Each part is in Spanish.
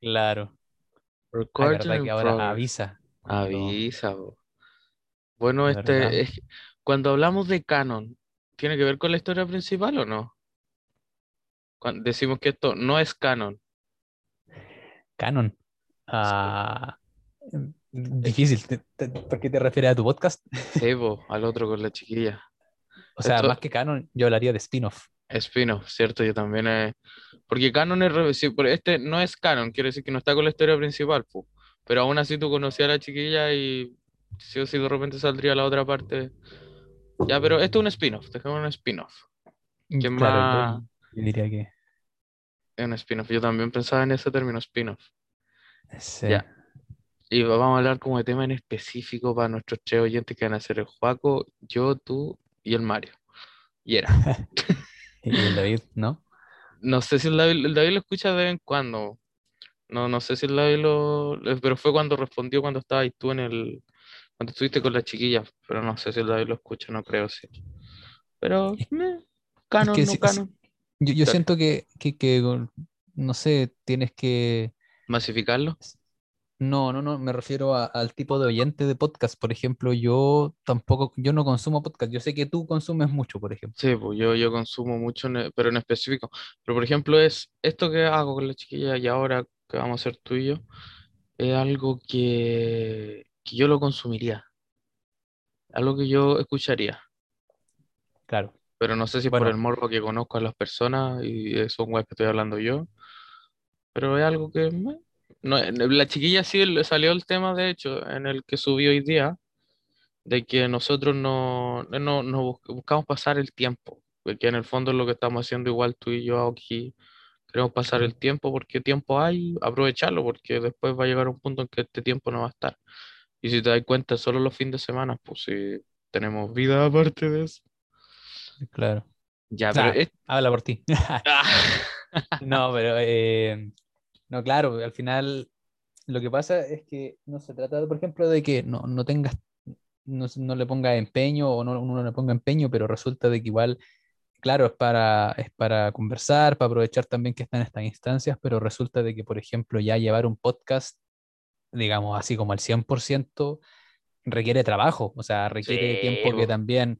Claro. Ah, Recording verdad in que ahora progress. avisa. Avisa. Bueno, Es verdad. este, es- cuando hablamos de canon, ¿tiene que ver con la historia principal o no? Cuando decimos que esto no es canon. Canon. Ah, difícil. ¿Te- te- ¿Por qué te refieres a tu podcast? Bo, al otro con la chiquilla. O sea, Esto- más que canon, yo hablaría de spin-off. Spin-off, ¿cierto? Yo también eh, Porque canon es... pero este no es canon, quiere decir que no está con la historia principal. Pero aún así tú conocías a la chiquilla y sí o sí de repente saldría la otra parte. Ya, pero esto es un spin-off, dejemos un spin-off. ¿Quién Claro, más? yo diría que. Es un spin-off. Yo también pensaba en ese término, spin-off. sí. Ya. Y vamos a hablar como de tema en específico para nuestros tres oyentes que van a ser el Juaco, yo, tú y el Mario. Y era. Y el David, ¿no? No sé si el David, el David lo escucha de vez en cuando. No, no sé si el David lo. lo- Pero fue cuando respondió cuando estabas tú en el. Cuando estuviste con la chiquilla. Pero no sé si el David lo escucha, no creo, sí. Pero. meh, canon, que no sí- canon. Yo, siento que, que, que, no sé, tienes que. Masificarlo. No, no, no, me refiero a- al tipo de oyente de podcast. Por ejemplo, yo tampoco, yo no consumo podcast. Yo sé que tú consumes mucho, por ejemplo. Sí, pues yo, yo consumo mucho, e- pero en específico. Pero por ejemplo, es esto que hago con la chiquilla y ahora que vamos a hacer tú y yo, es algo que, que yo lo consumiría. Algo que yo escucharía. Claro. Pero no sé si por el morbo que conozco a las personas y son weas que estoy hablando yo. Pero es algo que no, en- la chiquilla sí le salió el tema, de hecho, en el que subió hoy día, de que nosotros no, no, no bus- buscamos pasar el tiempo. Porque en el fondo es lo que estamos haciendo igual tú y yo aquí. Queremos pasar el tiempo porque tiempo hay, aprovecharlo, porque después va a llegar un punto en que este tiempo no va a estar. Y si te das cuenta, solo los fines de semana, pues si tenemos vida aparte de eso. Claro. Ya, pero habla por ti. Ah. No, pero eh, no, claro, al final lo que pasa es que no se trata, por ejemplo, de que no, no tengas, no, no le pongas empeño o no, uno no le ponga empeño, pero resulta de que igual, claro, es para, es para conversar, para aprovechar también que están estas instancias, pero resulta de que, por ejemplo, ya llevar un podcast, digamos así como al 100%, requiere trabajo, o sea, requiere Sí, tiempo que bo. también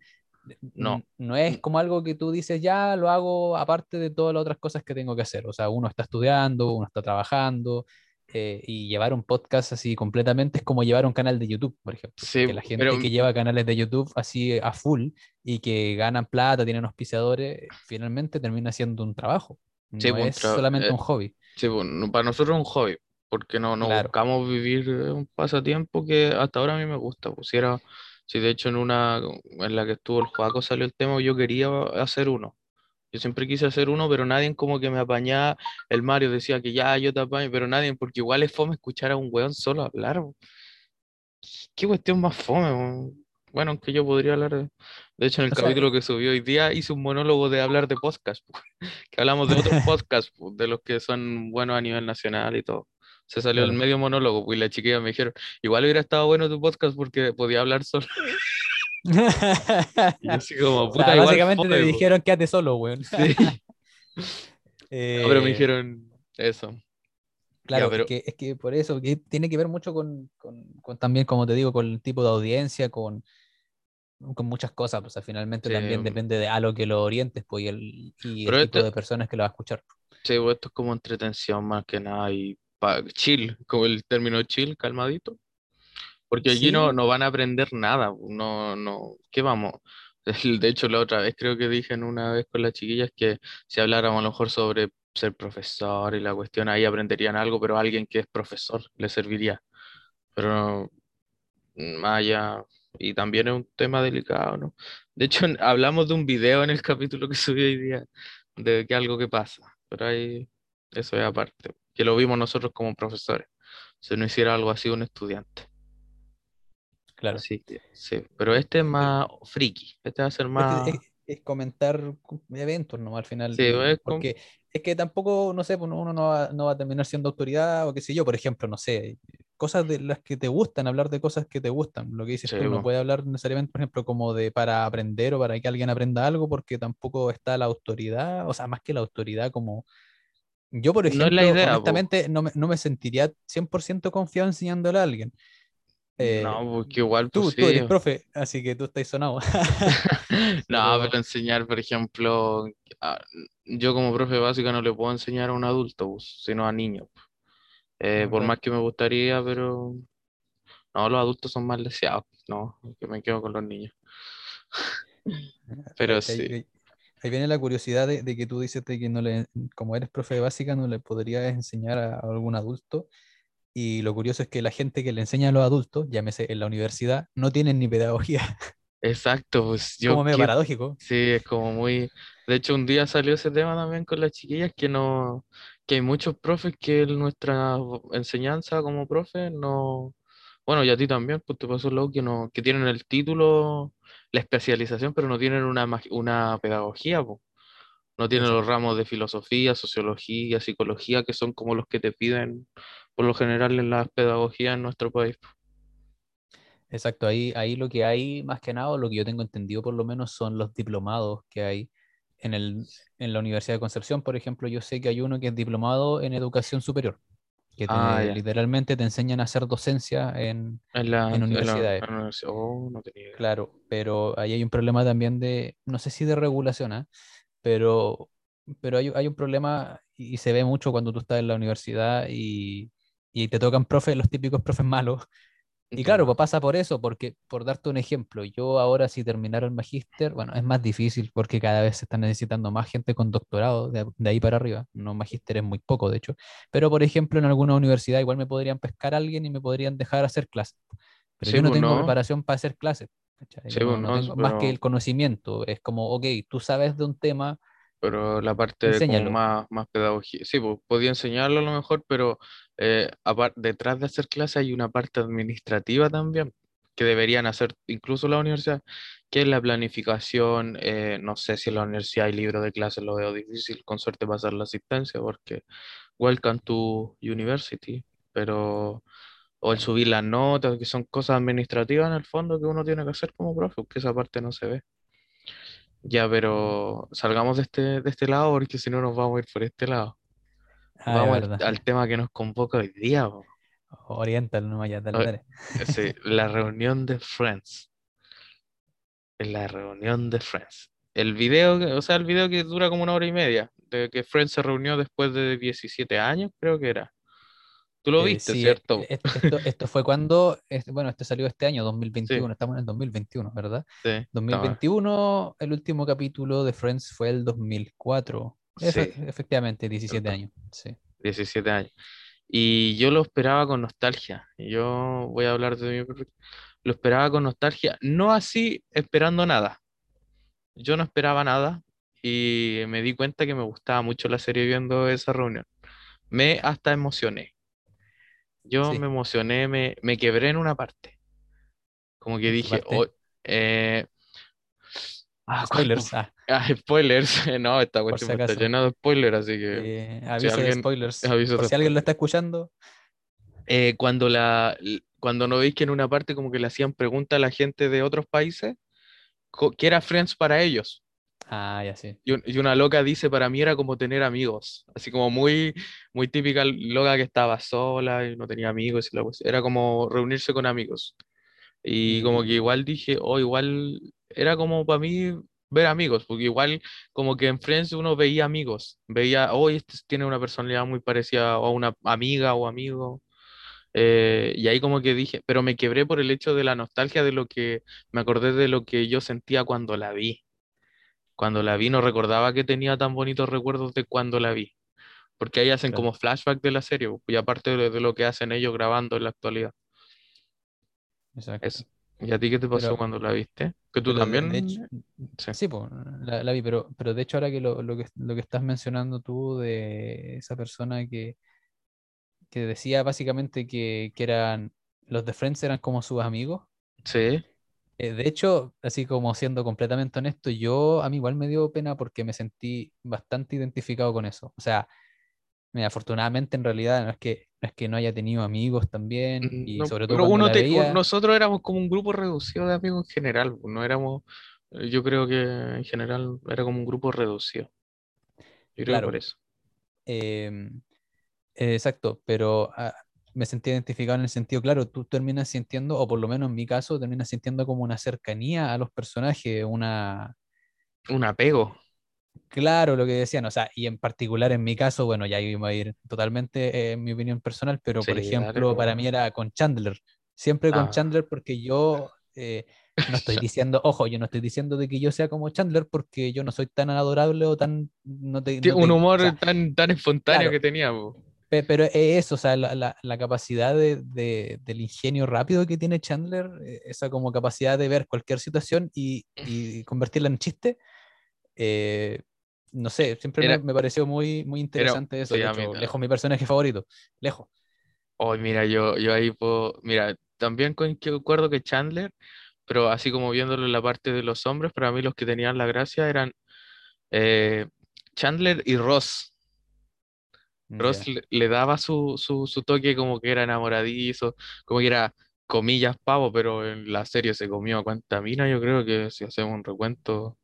No. no es como algo que tú dices, ya lo hago aparte de todas las otras cosas que tengo que hacer. O sea, uno está estudiando, uno está trabajando, eh, y llevar un podcast así completamente es como llevar un canal de YouTube, por ejemplo. Sí, que la gente pero- que lleva canales de YouTube así a full y que ganan plata, tienen auspiciadores, finalmente termina siendo un trabajo. No Sí, pues, es tra- solamente eh, un hobby. Sí, bueno, para nosotros es un hobby, porque no, no Claro. buscamos vivir eh, un pasatiempo que hasta ahora a mí me gusta. Pues, si era, si de hecho en una en la que estuvo el Joaco salió el tema, yo quería hacer uno. Yo siempre quise hacer uno, pero nadie como que me apañaba. El Mario decía que ya yo te apaño, pero nadie, porque igual es fome escuchar a un weón solo hablar. bo. ¿Qué cuestión más fome? bo? Bueno, aunque yo podría hablar de... De hecho, en el O sea, capítulo que subió hoy día hice un monólogo de hablar de podcast, po, que hablamos de otros podcasts, po, de los que son buenos a nivel nacional y todo. Se salió el medio monólogo, pues, y la chiquilla me dijeron, igual hubiera estado bueno tu podcast porque podía hablar solo. Y así como, O sea, puta, igual básicamente fome, te po". dijeron quédate solo, weón. Sí. Eh, No, pero me dijeron eso. Claro, Ya, pero- es, que, es que por eso, que tiene que ver mucho con, con- con también, como te digo, con el tipo de audiencia, con, con muchas cosas, pues o sea, finalmente Sí, también depende de a lo que lo orientes, pues, y el, y el Pero tipo esto- de personas que lo va a escuchar. Sí, pues, esto es como entretención más que nada y pa- chill, como el término chill, calmadito. Porque allí no, Sí. no van a aprender nada, no, no, ¿qué vamos? De hecho, la otra vez creo que dije en una vez con las chiquillas que si habláramos a lo mejor sobre ser profesor y la cuestión, ahí aprenderían algo, pero alguien que es profesor le serviría. Pero más allá, y también es un tema delicado, ¿no? De hecho, hablamos de un video en el capítulo que subí hoy día, de que algo que pasa, pero ahí eso es aparte, que lo vimos nosotros como profesores, si no hiciera algo así un estudiante. Claro. Así que sí, pero este es más friki, este va a ser más... es- es comentar eventos, ¿no? Al final. Sí, es como- porque es que tampoco, no sé, pues, uno no va, no va a terminar siendo autoridad o qué sé yo, por ejemplo, no sé, cosas de las que te gustan, hablar de cosas que te gustan. Lo que dices Sí, tú, no po. puede hablar necesariamente, por ejemplo, como de para aprender o para que alguien aprenda algo, porque tampoco está la autoridad, o sea, más que la autoridad, como Yo, por No es ejemplo, la idea, po. honestamente, no me, no me sentiría 100% confiado enseñándole a alguien. Eh, No, porque igual, tú, pues tú eres sí. profe, así que tú estás sonado. No, Pero- pero enseñar, por ejemplo, a- yo como profe básica no le puedo enseñar a un adulto, pues, sino a niños. Eh, Ah, por más que me gustaría, pero no, los adultos son más deseados. No, que me quedo con los niños. Pero Ahí- sí. Ahí- viene la curiosidad de, de que tú dices de que no le, como eres profe de básica, no le podrías enseñar a, a algún adulto. Y lo curioso es que la gente que le enseña a los adultos, llámese en la universidad, no tienen ni pedagogía. Exacto, pues yo como medio qué- paradójico. Sí, es como muy... De hecho, un día salió ese tema también con las chiquillas, que no, que hay muchos profes que nuestra enseñanza como profe no... Bueno, y a ti también, pues te pasó lo que no, que tienen el título, la especialización, pero no tienen una, una pedagogía. No tienen los ramos de filosofía, sociología, psicología, que son como los que te piden por lo general en las pedagogías en nuestro país. Exacto, ahí, ahí lo que hay más que nada, o lo que yo tengo entendido por lo menos, son los diplomados que hay en, el, en la Universidad de Concepción. Por ejemplo, yo sé que hay uno que es diplomado en educación superior, que te- Ah, ya. literalmente te enseñan a hacer docencia en, En la, en universidades. en la universidad. Oh, no tenía idea. Claro, pero ahí hay un problema también de, no sé si de regulación, ¿ah? pero, pero hay, hay un problema y, y se ve mucho cuando tú estás en la universidad y, y te tocan profes, los típicos profes malos. Y claro, pues pasa por eso, porque por darte un ejemplo, yo ahora si terminara el magíster, bueno, es más difícil porque cada vez se está necesitando más gente con doctorado de, de ahí para arriba. No, magíster es muy poco, de hecho. Pero por ejemplo, en alguna universidad igual me podrían pescar a alguien y me podrían dejar hacer clases. Pero Sí, yo no pues, tengo no. preparación para hacer clases. Sí, No, pues, no no, tengo más que el conocimiento. Es como, ok, tú sabes de un tema, Pero la parte de más, más pedagogía. Sí, pues podía enseñarlo a lo mejor, pero eh, detrás de hacer clase hay una parte administrativa también que deberían hacer incluso la universidad, que es la planificación. eh, no sé si en la universidad hay libros de clase, lo veo difícil, con suerte pasar la asistencia, porque welcome to university, pero o el subir las notas, que son cosas administrativas en el fondo que uno tiene que hacer como profe, porque esa parte no se ve. Ya, pero salgamos de este, de este lado porque si no nos vamos a ir por este lado. ah, Vamos al, tema que nos convoca hoy día. Oriental, no vaya, dale. Sí, la reunión de Friends. La reunión de Friends. El video, o sea, el video que dura como una hora y media, de que Friends se reunió después de 17 años, creo que era. Tú lo Eh, viste, sí, ¿cierto? est- esto, esto fue cuando, este- bueno, este salió este año, 2021, estamos en el 2021, ¿verdad? Sí, estaba- 2021, el último capítulo de Friends fue el 2004. Efe- Sí. efectivamente, 17 años. Sí. 17 años. Y yo lo esperaba con nostalgia. Yo voy a hablar de mi. Lo esperaba con nostalgia, no así esperando nada. Yo no esperaba nada y me di cuenta que me gustaba mucho la serie viendo esa reunión. Me hasta emocioné. Yo Sí. me emocioné, me, me quebré en una parte. Como que ¿En qué dije? "Oh, eh, ah, ¿cuál Spoilers. Ah, Ah, spoilers. No, esta cuestión si está llena de spoilers, así que eh, aviso de alguien- spoilers. aviso Por de si alguien lo está escuchando. eh, cuando la, cuando no veis que en una parte como que le hacían preguntas a la gente de otros países, que era Friends para ellos. Ah, ya sí. Y, un- y una loca dice, para mí era como tener amigos, así como muy, muy típica loca que estaba sola y no tenía amigos, y la cuestión- era como reunirse con amigos. Y como que igual dije, oh, igual era como para mí ver amigos, porque igual como que en Friends uno veía amigos, veía, oh, este tiene una personalidad muy parecida a una amiga o amigo. Eh, y ahí como que dije, pero me quebré por el hecho de la nostalgia de lo que, me acordé de lo que yo sentía cuando la vi. Cuando la vi no recordaba que tenía tan bonitos recuerdos de cuando la vi. Porque ahí hacen Claro. como flashback de la serie, y aparte de, de lo que hacen ellos grabando en la actualidad. Exacto. Eso. ¿Y a ti qué te pasó Pero- cuando la viste? Que tú también... hecho- Sí. Sí, pues, la, la vi, pero, pero de hecho ahora que lo, lo que lo que estás mencionando tú de esa persona que, que decía básicamente que, que eran los de Friends eran como sus amigos. Sí, eh, de hecho, así como siendo completamente honesto, yo a mí igual me dio pena porque me sentí bastante identificado con eso. O sea, mira, afortunadamente en realidad no es que no es que no haya tenido amigos también y No, sobre todo pero cuando uno la te- veía, nosotros éramos como un grupo reducido de amigos en general, pues, no éramos, yo creo que en general era como un grupo reducido. Yo creo que por eso. Em, exacto, pero ah, me sentí identificado en el sentido, claro, tú terminas sintiendo, o por lo menos en mi caso, terminas sintiendo como una cercanía a los personajes, una... Un apego. Claro, lo que decían, o sea, y en particular en mi caso, bueno, ya iba a ir totalmente eh, en mi opinión personal, pero por ejemplo, dale, para mí era con Chandler, siempre con Ah, Chandler porque yo eh, no estoy diciendo, ojo, yo no estoy diciendo de que yo sea como Chandler porque yo no soy tan adorable o tan, no te, un o humor sea, tan, tan espontáneo claro, que tenía, po. Pe- pero es eso, o sea, la, la- la capacidad de, de- del ingenio rápido que tiene Chandler, eh, esa como capacidad de ver cualquier situación y, y convertirla en chiste, eh, no sé, siempre me, Era, me pareció muy, muy era, interesante eso. sí, mí, hecho, lejos mi personaje favorito, lejos. Hoy, mira, yo, yo ahí puedo, mira, también con- que concuerdo que Chandler, pero así como viéndolo en la parte de los hombres, para mí los que tenían la gracia eran eh, Chandler y Ross. Ross le, le daba su, su, su toque como que era enamoradizo, como que era comillas pavo, pero en la serie se comió a cuánta mina, yo creo que si hacemos un recuento,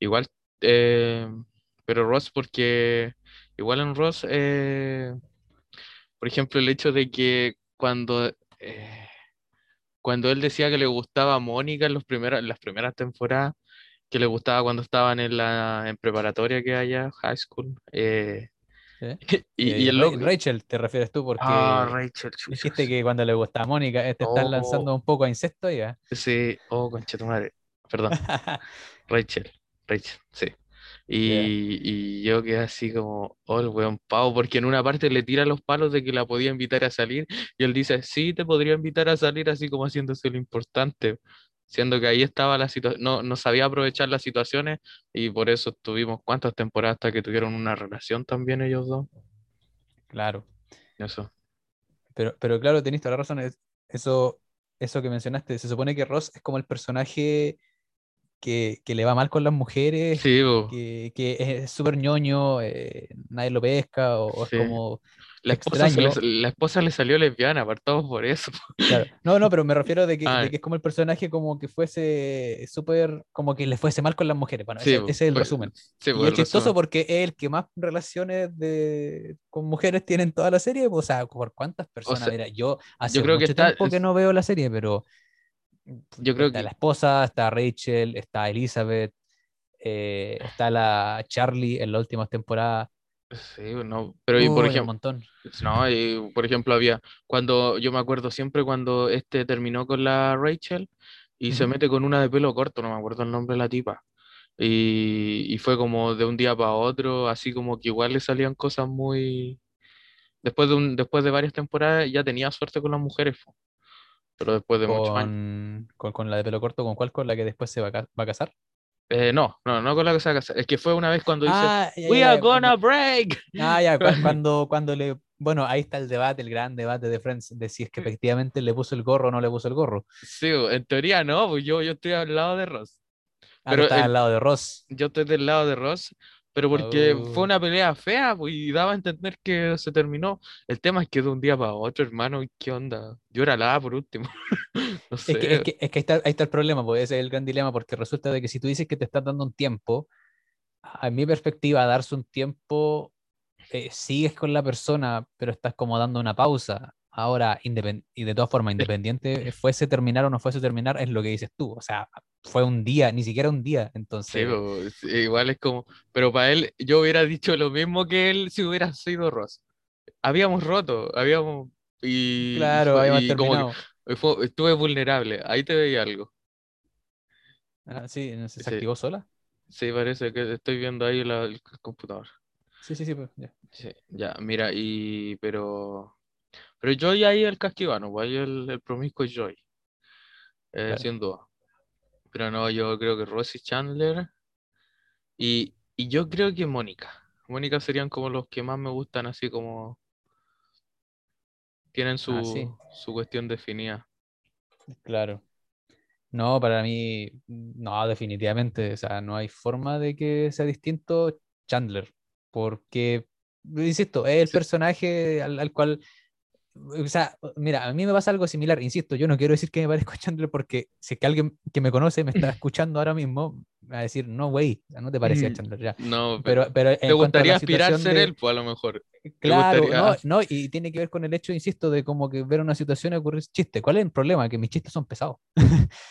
igual, eh, pero Ross porque igual en Ross, eh, por ejemplo, el hecho de que cuando... eh, cuando él decía que le gustaba a Mónica en los primeros, en las primeras temporadas, que le gustaba cuando estaban en la en preparatoria que haya, high school, eh, y, y Eh, el loco, Rachel, te refieres tú, ah, porque Rachel, dijiste que cuando le gustaba a Mónica, eh, te están oh, lanzando un poco a incesto ya. sí, oh, concha tu madre, perdón, Rachel, Rachel, sí. Y, y yo quedé así como, oh, el weón pavo, porque en una parte le tira los palos de que la podía invitar a salir, y él dice, sí, te podría invitar a salir, así como haciéndose lo importante, siendo que ahí estaba la situación, no, no sabía aprovechar las situaciones, y por eso tuvimos cuántas temporadas hasta que tuvieron una relación también ellos dos. claro. Eso. Pero, pero claro, tenés toda la razón. es- Eso, eso que mencionaste, se supone que Ross es como el personaje que, que le va mal con las mujeres, Sí, que, que es súper ñoño, eh, nadie lo pesca, o, o es sí. como La esposa, le, la esposa le salió lesbiana, apartados por eso. Claro. No, no, pero me refiero de que, Ah, de que es como el personaje como que fuese súper, como que le fuese mal con las mujeres. Bueno, sí, ese, ese es el fue- resumen. sí, Y pues es chistoso resumen. porque es el que más relaciones de, con mujeres tiene en toda la serie. O sea, ¿por cuántas O personas? sea, Mira, yo yo hace creo que mucho está, tiempo que no veo la serie, pero yo creo está que la esposa, está Rachel, está Elizabeth, eh, está la Charlie en las últimas temporadas. Sí, no, pero y por Uy, un ejemplo, montón. no, y por ejemplo había, cuando, yo me acuerdo siempre cuando este terminó con la Rachel y se mete con una de pelo corto, no me acuerdo el nombre de la tipa, y, y fue como de un día para otro, así como que igual le salían cosas muy, después de un, después de varias temporadas ya tenía suerte con las mujeres, pero después de muchos años. Con, con, con la de pelo corto, ¿con cuál? Con la que después se va a, va a casar. Eh, no, no, no con la que se va a casar, es que fue una vez cuando dice, Ah, ya, We ya, are gonna cuando, break. ah, ya, cua- cuando, cuando le. Bueno, ahí está el debate, el gran debate de Friends, de si es que efectivamente le puso el gorro o no le puso el gorro. Sí, en teoría no, pues yo, yo estoy al lado de Ross. Ah, tú Pero estás al lado de Ross. yo estoy del lado de Ross, pero porque fue Oh. una pelea fea, pues, y daba a entender que se terminó. El tema es que de un día para otro, hermano, ¿y ¿qué onda? Yo era la por último. No Es que, es sé. que, es que ahí, está, ahí está el problema, pues ese es el gran dilema, porque resulta de que si tú dices que te estás dando un tiempo, a mi perspectiva, darse un tiempo, eh, sigues con la persona, pero estás como dando una pausa. Ahora, y de todas formas, independiente, fuese terminar o no fuese terminar, es lo que dices tú. O sea, fue un día, ni siquiera un día. Sí, Entonces, sí, igual es como, pero para él, yo hubiera dicho lo mismo que él si hubiera sido Ross. Habíamos roto, habíamos, y, claro, habíamos y terminado. fue- estuve vulnerable. Ahí te veía algo. Ah, sí, ¿se Sí, activó sola? sí, parece que estoy viendo ahí la- el computador. Sí, sí, sí, pues, ya. Sí, ya, mira, y pero pero Joy ahí el casquivano, pues ahí el, el promiscuo es Joy, eh, Claro. sin duda. Pero no, yo creo que Ross y Chandler y, y yo creo que Mónica. Mónica serían como los que más me gustan, así como tienen Ah, sí, su, su cuestión definida. claro. No, para mí, no, definitivamente. O sea, no hay forma de que sea distinto Chandler. Porque, insisto, es el Sí, personaje al, al cual o sea, mira, a mí me pasa algo similar, insisto, yo no quiero decir que me parezco a Chandler porque si es que alguien que me conoce me está escuchando ahora mismo, me va a decir, no, güey, no te parecía a Chandler ya. No, Pero, pero te gustaría aspirar a ser de- él, pues a lo mejor. Claro, gustaría- no, no, y tiene que ver con el hecho, insisto, de como que ver una situación y ocurrir chiste. ¿Cuál es el problema? Que mis chistes son pesados.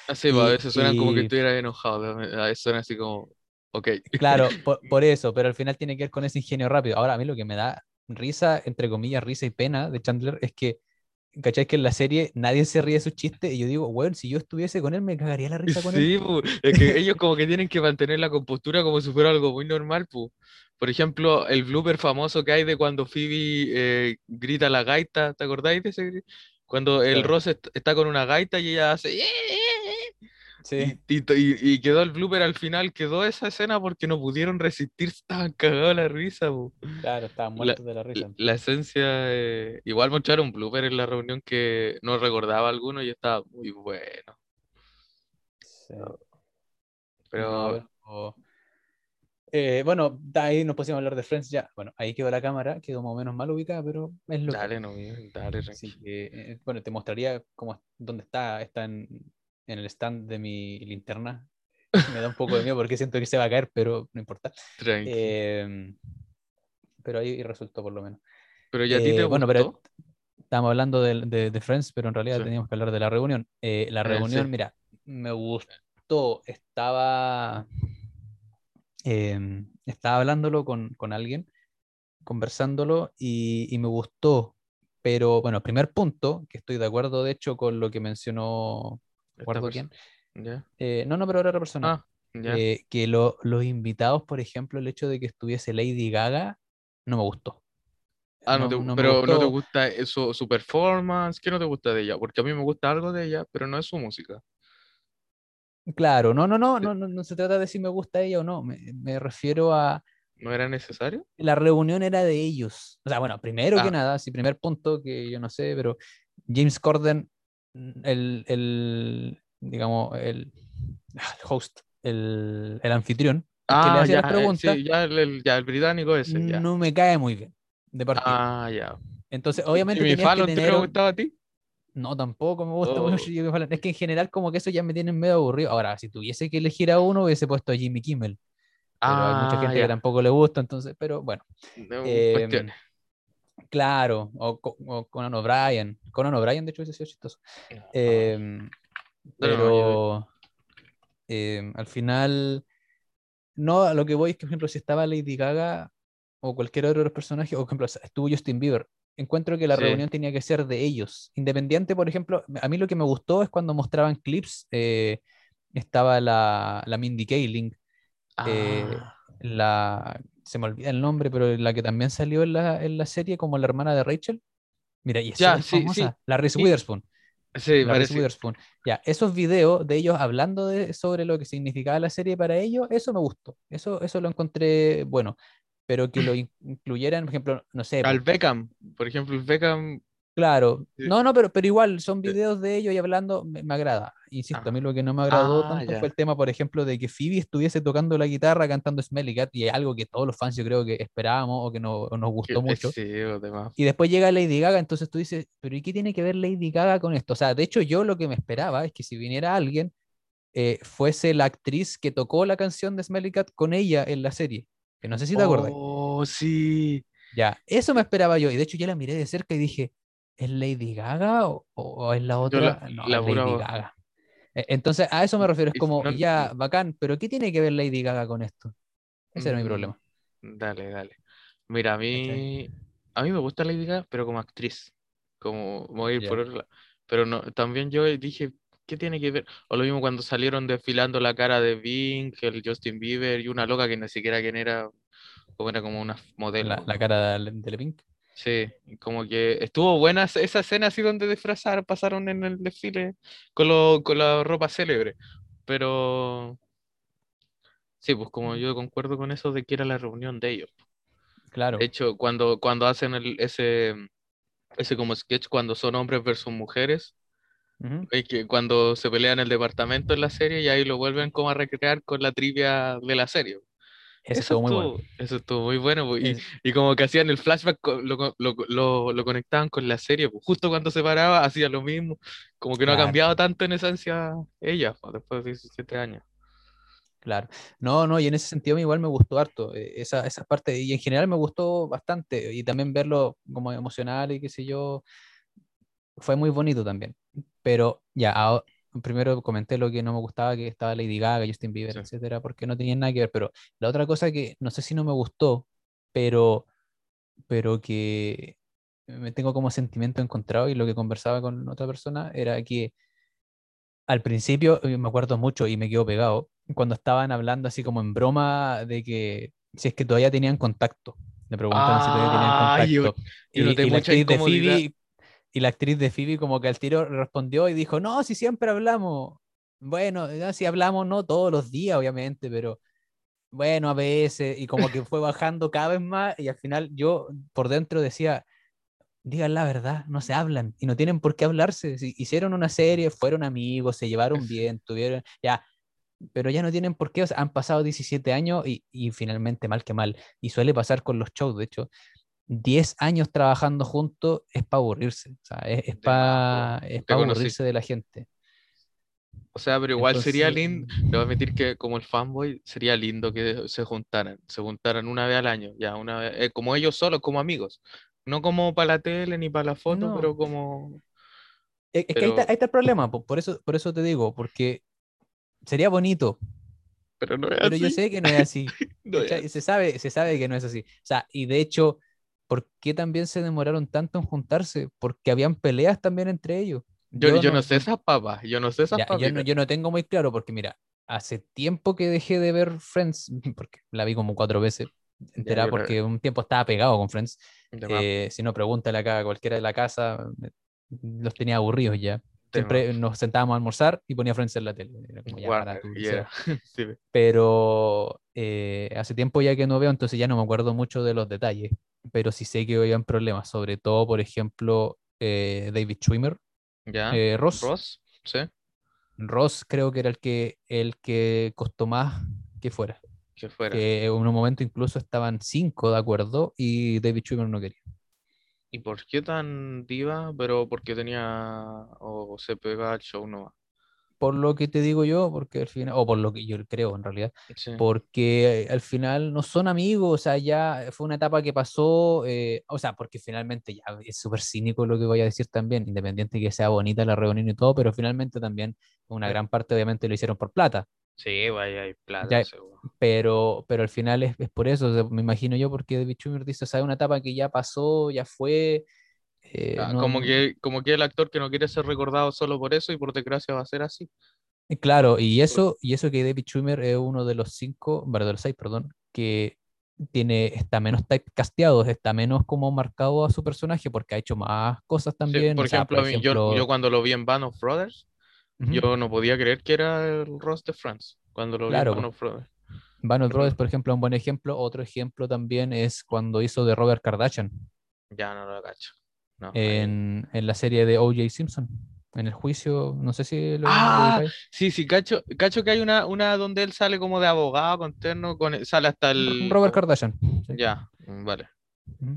Así, pues, a veces suenan como que estuviera enojado, a veces suena así como, ok. Claro, por, por eso, pero al final tiene que ver con ese ingenio rápido. Ahora, a mí lo que me da risa, entre comillas, risa y pena de Chandler es que, ¿cachai? Que en la serie nadie se ríe de sus chistes y yo digo, bueno, si yo estuviese con él me cagaría la risa con él. Sí, es que ellos como que tienen que mantener la compostura como si fuera algo muy normal, pu. Por ejemplo, el blooper famoso que hay de cuando Phoebe eh, grita la gaita, ¿te acordáis de ese? Cuando el Claro. Ross est- está con una gaita y ella hace... "Eh, eh, eh", Sí, Y, y quedó el blooper al final, quedó esa escena porque no pudieron resistir, estaban cagados la risa, claro, estaban La, muertos de la risa. la- la esencia, eh, igual mostraron un blooper en la reunión que no recordaba alguno y estaba muy bueno. Sí. Pero No, eh, bueno, ahí nos pusimos a hablar de Friends ya. Bueno, ahí quedó la cámara, quedó más o menos mal ubicada, pero es lo que dale, no, dale, que, eh, bueno, te mostraría cómo, dónde está. Está en, en el stand de mi linterna. Me da un poco de miedo porque siento que se va a caer, pero no importa. Em, pero ahí resultó por lo menos. Pero ya a ti Eh, te bueno, gustó. pero estábamos hablando de, de- de Friends, pero en realidad Sí. teníamos que hablar de la reunión. Eh, la Eh, reunión, sí. mira, me gustó. Estaba, em, estaba hablándolo con, con alguien, conversándolo, y, y me gustó. Pero bueno, primer punto, que estoy de acuerdo, de hecho, con lo que mencionó, recuerdo quién. Eh, no, no, pero era otra persona. Ah. Eh, que lo- los invitados, por ejemplo, el hecho de que estuviese Lady Gaga, no me gustó. Ah, no te, me pero no te gusta eh, su, performance. ¿Qué no te gusta de ella? Porque a mí me gusta algo de ella, pero no es su música. Claro, no, no, no, no, no, no se trata de si me gusta ella o no, me, me refiero a ¿No era necesario? la reunión era de ellos. O sea, bueno, primero que Ah. nada, sí, primer punto que yo no sé, pero James Corden, el, el digamos, el, ah, el host, el, el anfitrión, el que le Ah, hacía ya, las eh, preguntas, sí, ya el, el- ya el británico ese, ya. no me cae muy bien, de partida. Ah, ya. Entonces, obviamente tenías que Fallon, ¿te tener me un- gustaba a ti? No, tampoco me gusta mucho Oh. Jimmy Fallon. Es que en general como que eso ya me tiene medio aburrido. Ahora, si tuviese que elegir a uno, hubiese puesto a Jimmy Kimmel. Pero hay mucha Ah, gente que tampoco le gusta, entonces, pero bueno. No, Em, cuestiones. Claro, o, o Conan O'Brien. Conan O'Brien, de hecho, hubiese sido chistoso. Em, No, pero em, al final, no, a lo que voy es que, por ejemplo, si estaba Lady Gaga o cualquier otro de los personajes, o por ejemplo, estuvo Justin Bieber, encuentro que la Sí. reunión tenía que ser de ellos. Independiente, por ejemplo, a mí lo que me gustó es cuando mostraban clips, eh, estaba la, la Mindy Kaling, eh, Ah, la, se me olvida el nombre, pero la que también salió en la, en la serie como la hermana de Rachel. Mira, y es Ya, súper sí, la Reese Witherspoon. sí, La Reese. Witherspoon. Ya, esos videos de ellos hablando de, sobre lo que significaba la serie para ellos, eso me gustó. Eso, eso lo encontré bueno. Pero que lo in- incluyeran, por ejemplo, no sé, Al Beckham, por ejemplo, el Beckham. Claro. Sí. No, no, pero, pero igual son videos de ellos y hablando, me, me agrada. Insisto, a mí Ah. lo que no me agradó Ah, tanto ya. fue el tema, por ejemplo, de que Phoebe estuviese tocando la guitarra cantando Smelly Cat, y es algo que todos los fans yo creo que esperábamos o que no- o nos gustó eh, mucho. Sí, o demás. Y después llega Lady Gaga, entonces tú dices, pero ¿y qué tiene que ver Lady Gaga con esto? O sea, de hecho yo lo que me esperaba es que si viniera alguien, eh, fuese la actriz que tocó la canción de Smelly Cat con ella en la serie. Que no sé si te acuerdas. Oh, sí. Ya, eso me esperaba yo. Y de hecho yo la miré de cerca y dije, ¿es Lady Gaga o, o es la otra? la- no, la Lady. Gaga. E- Entonces a eso me refiero. Es como, ya, bacán, pero ¿qué tiene que ver Lady Gaga con esto? Ese era mi Mm, problema. Dale, dale. Mira, a mí, a mí me gusta Lady Gaga, pero como actriz. Como voy a ir por otro lado. Pero no, también yo dije, ¿qué tiene que ver? O lo mismo cuando salieron desfilando la cara de Bing, el Justin Bieber y una loca que ni siquiera quién era, como era como una modelo. La, la cara de, de Pink. Sí, como que estuvo buena esa escena así donde disfrazar, pasaron en el desfile con, lo, con la ropa célebre. Pero sí, pues como yo concuerdo con eso de que era la reunión de ellos. Claro. De hecho, cuando, cuando hacen el, ese, ese como sketch cuando son hombres versus mujeres, es que cuando se pelean el departamento en la serie y ahí lo vuelven como a recrear con la trivia de la serie. Eso, Eso estuvo muy bueno. estuvo, eso estuvo muy bueno, y, como que hacían el flashback, lo, lo, lo- lo conectaban con la serie. Justo cuando se paraba hacía lo mismo, como que no ha Claro. cambiado tanto en esencia ella, después de 17 años. Claro. No, no, y en ese sentido a mí igual me gustó harto eh, esa, esa parte, y en general me gustó bastante, y también verlo como emocional y qué sé yo, fue muy bonito también. Pero ya, primero comenté lo que no me gustaba, que estaba Lady Gaga, Justin Bieber, Sí. etcétera, porque no tenían nada que ver, pero la otra cosa que no sé si no me gustó, pero, pero que me tengo como sentimiento encontrado y lo que conversaba con otra persona era que al principio, eh, me acuerdo mucho y me quedo pegado, cuando estaban hablando así como en broma de que si es que todavía tenían contacto. Le preguntaron si todavía tenían Ah, yo- contacto. yo y, noté y la actriz de. Phoebe, y la actriz de Phoebe como que al tiro respondió y dijo, no, si siempre hablamos. Bueno, no, si hablamos no todos los días, obviamente, pero bueno, a veces, y como que fue bajando cada vez más, y al final yo por dentro decía, digan la verdad, no se hablan y no tienen por qué hablarse. Si hicieron una serie, fueron amigos, se llevaron bien, tuvieron, ya, pero ya no tienen por qué, o sea, han pasado 17 años y, y finalmente mal que mal. Y suele pasar con los shows, de hecho, 10 años trabajando juntos es para aburrirse, o sea, es, más, para conocí. aburrirse de la gente. O sea, pero igual sería Entonces, lindo, le voy a admitir que como el fanboy sería lindo que se juntaran, se juntaran una vez al año, ya, una vez, eh, como ellos solos, como amigos, no como para la tele ni para la foto, No. pero como, Es, es que ahí está, Pero- ahí está el problema, po, por eso, por eso te digo, porque sería bonito, pero no es pero yo así, sé que no es así. no es así. Se sabe, se sabe que no es así. O sea, y de hecho, ¿por qué también se demoraron tanto en juntarse? Porque habían peleas también entre ellos. Yo, yo no sé esas papas, yo no sé esas ya, yo, no, yo no tengo muy claro, porque mira, hace tiempo que dejé de ver Friends, porque la vi como cuatro veces entera, porque un tiempo estaba pegado con Friends. Eh, si no, pregúntale acá a cualquiera de la casa, los tenía aburridos ya. Siempre nos sentábamos a almorzar y ponía Friends en la tele. Era como, ya, Warner, sí, pero eh, hace tiempo ya que no veo, entonces ya no me acuerdo mucho de los detalles, pero sí sé que habían problemas, sobre todo, por ejemplo, eh, David Schwimmer, ¿Ya? eh, Ross, Ross, sí, Ross creo que era el que, el que costó más que fuera, que fuera. que en un momento incluso estaban cinco de acuerdo y David Schwimmer no quería. ¿Y por qué tan diva? Pero porque tenía, o se pega al show nomás. Por lo que te digo yo, porque al final, o por lo que yo creo en realidad, Sí. porque eh, al final no son amigos, o sea, ya fue una etapa que pasó, eh, o sea, porque finalmente ya es súper cínico lo que voy a decir también, independiente que sea bonita la reunión y todo, pero finalmente también una gran parte obviamente lo hicieron por plata, Sí, vaya, hay plata, seguro. pero, pero al final es, es por eso, o sea, me imagino yo, porque David Schumer dice, o sea, una etapa que ya pasó, ya fue. eh, Ah, no- como que, como que el actor que no quiere ser recordado solo por eso y por desgracia va a ser así. Eh, Claro, y eso, y eso que David Schumer es uno de los cinco, bueno, de los seis, perdón, que tiene, está menos typecasteado, está menos como marcado a su personaje, porque ha hecho más cosas Sí, también. por o sea, ejemplo, a mí- yo, yo cuando lo vi en Band of Brothers, yo no podía creer que era el Ross de Friends. Cuando lo Claro, vi en Brothers. Pero- Brothers, por ejemplo, es un buen ejemplo. Otro ejemplo también es cuando hizo de Robert Kardashian Ya no lo cacho. No, en, en la serie de O.J. Simpson, en el juicio, no sé si lo Ah. Sí, sí, cacho, cacho que hay una, una donde él sale como de abogado con terno, con, sale hasta el... Robert Kardashian. sí. Ya, vale.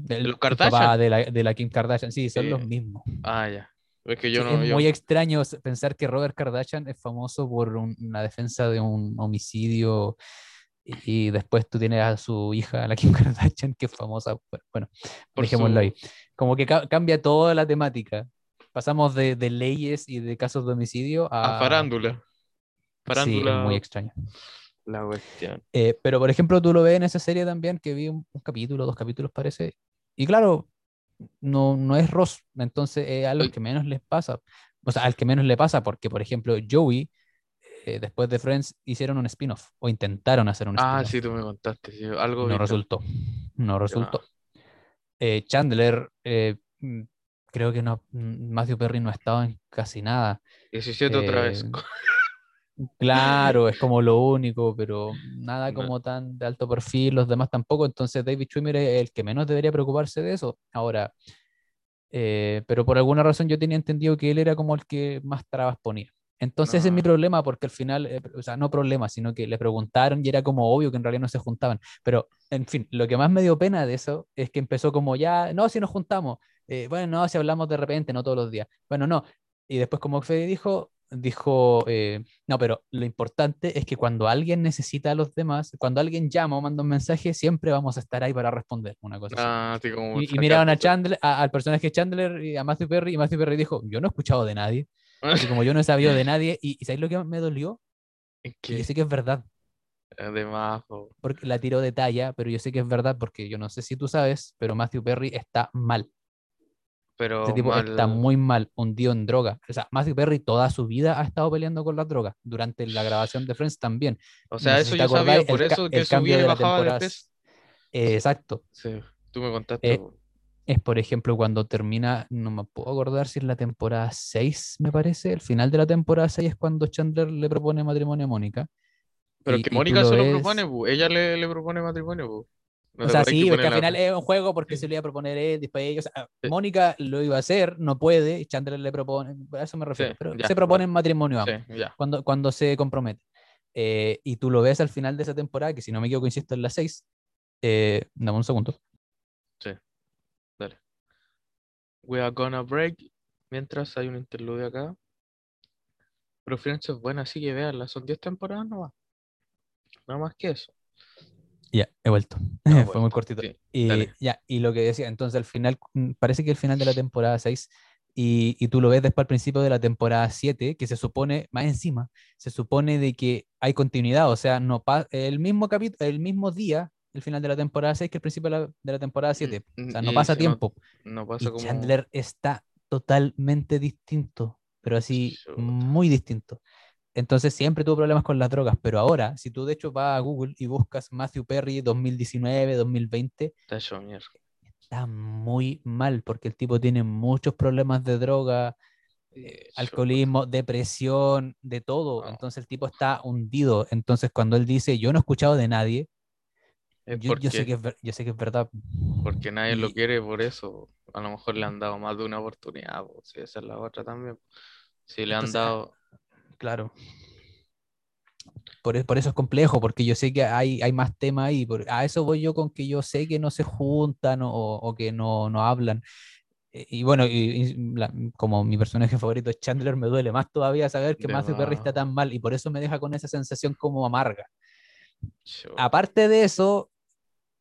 El, los Kardashian? de la, de la Kim Kardashian, sí, son los mismos. Ah, ya. Es que yo Sí, no... es yo- muy extraño pensar que Robert Kardashian es famoso por un- una defensa de un homicidio y, y después tú tienes a su hija, la Kim Kardashian, que es famosa. por- Bueno, por dejémoslo su- ahí. Como que ca- cambia toda la temática. Pasamos de, de leyes y de casos de homicidio a... A farándula. Sí, Farándula, es muy extraño. la cuestión. Eh, pero por ejemplo, tú lo ves en esa serie también, que vi un, un capítulo, dos capítulos parece, y claro, no, no es Ross, entonces es a los que menos les pasa, o sea, al que menos le pasa, porque por ejemplo, Joey, eh, después de Friends, hicieron un spin-off, o intentaron hacer un Ah, spin-off, sí, tú me contaste. sí, algo no resultó, no resultó. Eh, Chandler, eh, mm, creo que no, mm, Matthew Perry no ha estado en casi nada. 17 otra vez. Claro, es como lo único, pero nada No. como tan de alto perfil, los demás tampoco. Entonces David Schwimmer es el que menos debería preocuparse de eso. Ahora, eh, pero por alguna razón yo tenía entendido que él era como el que más trabas ponía. Entonces ese es mi No. problema porque al final, eh, o sea, no problema, sino que le preguntaron y era como obvio que en realidad no se juntaban. Pero, en fin, lo que más me dio pena de eso es que empezó como ya, no, si nos juntamos, eh, bueno, no, si hablamos de repente, no todos los días. Bueno, no. Y después como Fede dijo, dijo, eh, no, pero lo importante es que cuando alguien necesita a los demás, cuando alguien llama o manda un mensaje, siempre vamos a estar ahí para responder, una cosa así. Ah, así como Y, y miraron a. Chandler, a- al personaje Chandler y a Matthew Perry, y Matthew Perry dijo, yo no he escuchado de nadie, así como yo no he sabido de nadie, y, y ¿sabes lo que me dolió? Que yo sé que es verdad, además, po, porque la tiró de talla, pero yo sé que es verdad, porque yo no sé si tú sabes, pero Matthew Perry está mal, pero ese tipo está mal- muy mal, hundido en droga, o sea, Matthew Perry toda su vida ha estado peleando con las drogas, durante la grabación de Friends también. O sea, No eso yo sabía, por eso que subía y de bajaba de peso. Eh, exacto, Sí, tú me contaste. Eh, es, por ejemplo, cuando termina, no me puedo acordar si es la temporada 6, me parece, el final de la temporada 6 es cuando Chandler le propone matrimonio a Mónica. Pero y- que Mónica se lo ves- propone, po. Ella le, le propone matrimonio, po. ¿No O sea, sí, porque al la- final es un juego porque Sí. se le iba a proponer él, después ellos, o sea, Sí. Mónica lo iba a hacer, no puede, Chandler le propone, a eso me refiero, Sí, pero ya, se proponen matrimonio Sí, ambos, ya. cuando, cuando se compromete. Eh, y tú lo ves al final de esa temporada, que si no me equivoco, insisto, en la 6. Eh, dame un segundo. Dale. We are gonna break. Mientras hay un interludio acá. Pero Friends es buena, así que veanla. Son 10 temporadas nomás. Nada más que eso. Ya, he vuelto. Ya, Fue vuelto, muy cortito. sí, y, y lo que decía, entonces al final, mm, parece que el final de la temporada 6, y, y tú lo ves después al principio de la temporada 7, que se supone, más encima, se supone de que hay continuidad, o sea, no el mismo capítulo, el mismo día, el final de la temporada 6 que el principio de la, de la temporada 7. O sea, no y pasa no- tiempo. No Y pasa como. Chandler está totalmente distinto, pero así muy distinto. Entonces siempre tuvo problemas con las drogas, pero ahora, si tú de hecho vas a Google y buscas Matthew Perry 2019, 2020, Está muy mal porque el tipo tiene muchos problemas de droga, eh, alcoholismo, depresión, de todo. No. Entonces el tipo está hundido. Entonces cuando él dice, yo no he escuchado de nadie, Es yo, yo sé que es, ver- yo sé que es verdad. porque nadie lo quiere por eso. A lo mejor le han dado más de una oportunidad. po. Si esa es la otra también. Si le han Entonces, ah, dado. Claro. Por, e- por eso es complejo, porque yo sé que hay, hay más temas ahí. por- a eso voy yo con que yo sé que no se juntan o, o que no, no hablan. Eh, Y bueno, y, y la- como mi personaje favorito es Chandler, me duele más todavía saber que Matthew Perry está tan mal y por eso me deja con esa sensación como amarga. Chuta. Aparte de eso,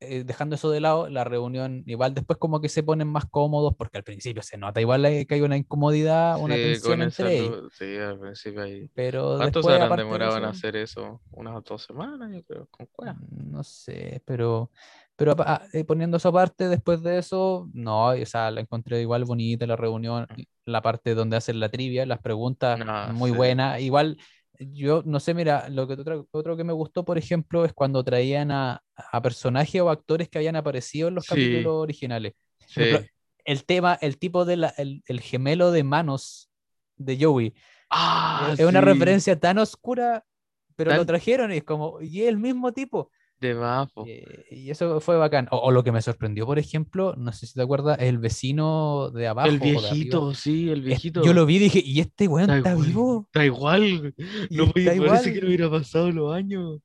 eh, dejando eso de lado, la reunión igual después como que se ponen más cómodos porque al principio se nota igual eh, que hay una incomodidad, una Sí, tensión con esa entre ellos. Sí, al principio ahí. Pero ¿Cuánto se después, habrán aparte de demorado en eso, hacer eso? Unas dos semanas, yo creo, con cueva. Mm, No sé, pero, pero ah, eh, poniendo eso aparte, después de eso, no, o sea, la encontré igual bonita la reunión, Mm. la parte donde hacen la trivia, las preguntas, Ah, muy sí. buena. Igual, yo no sé, mira, lo que otro, otro que me gustó, por ejemplo, es cuando traían a, a personajes o actores que habían aparecido en los Sí. capítulos originales. Por Sí. ejemplo, el tema, el tipo de la, el, el gemelo de manos de Joey. Ah, es una referencia tan oscura, pero lo trajeron y es como, y es el mismo tipo. De más. Eh, y eso fue bacán. O, o lo que me sorprendió, por ejemplo, no sé si te acuerdas, el vecino de abajo. El viejito, sí, el viejito. Yo lo vi y dije, ¿y este weón está igual, vivo? Está igual. No podía- está parece igual. que no hubiera pasado los años.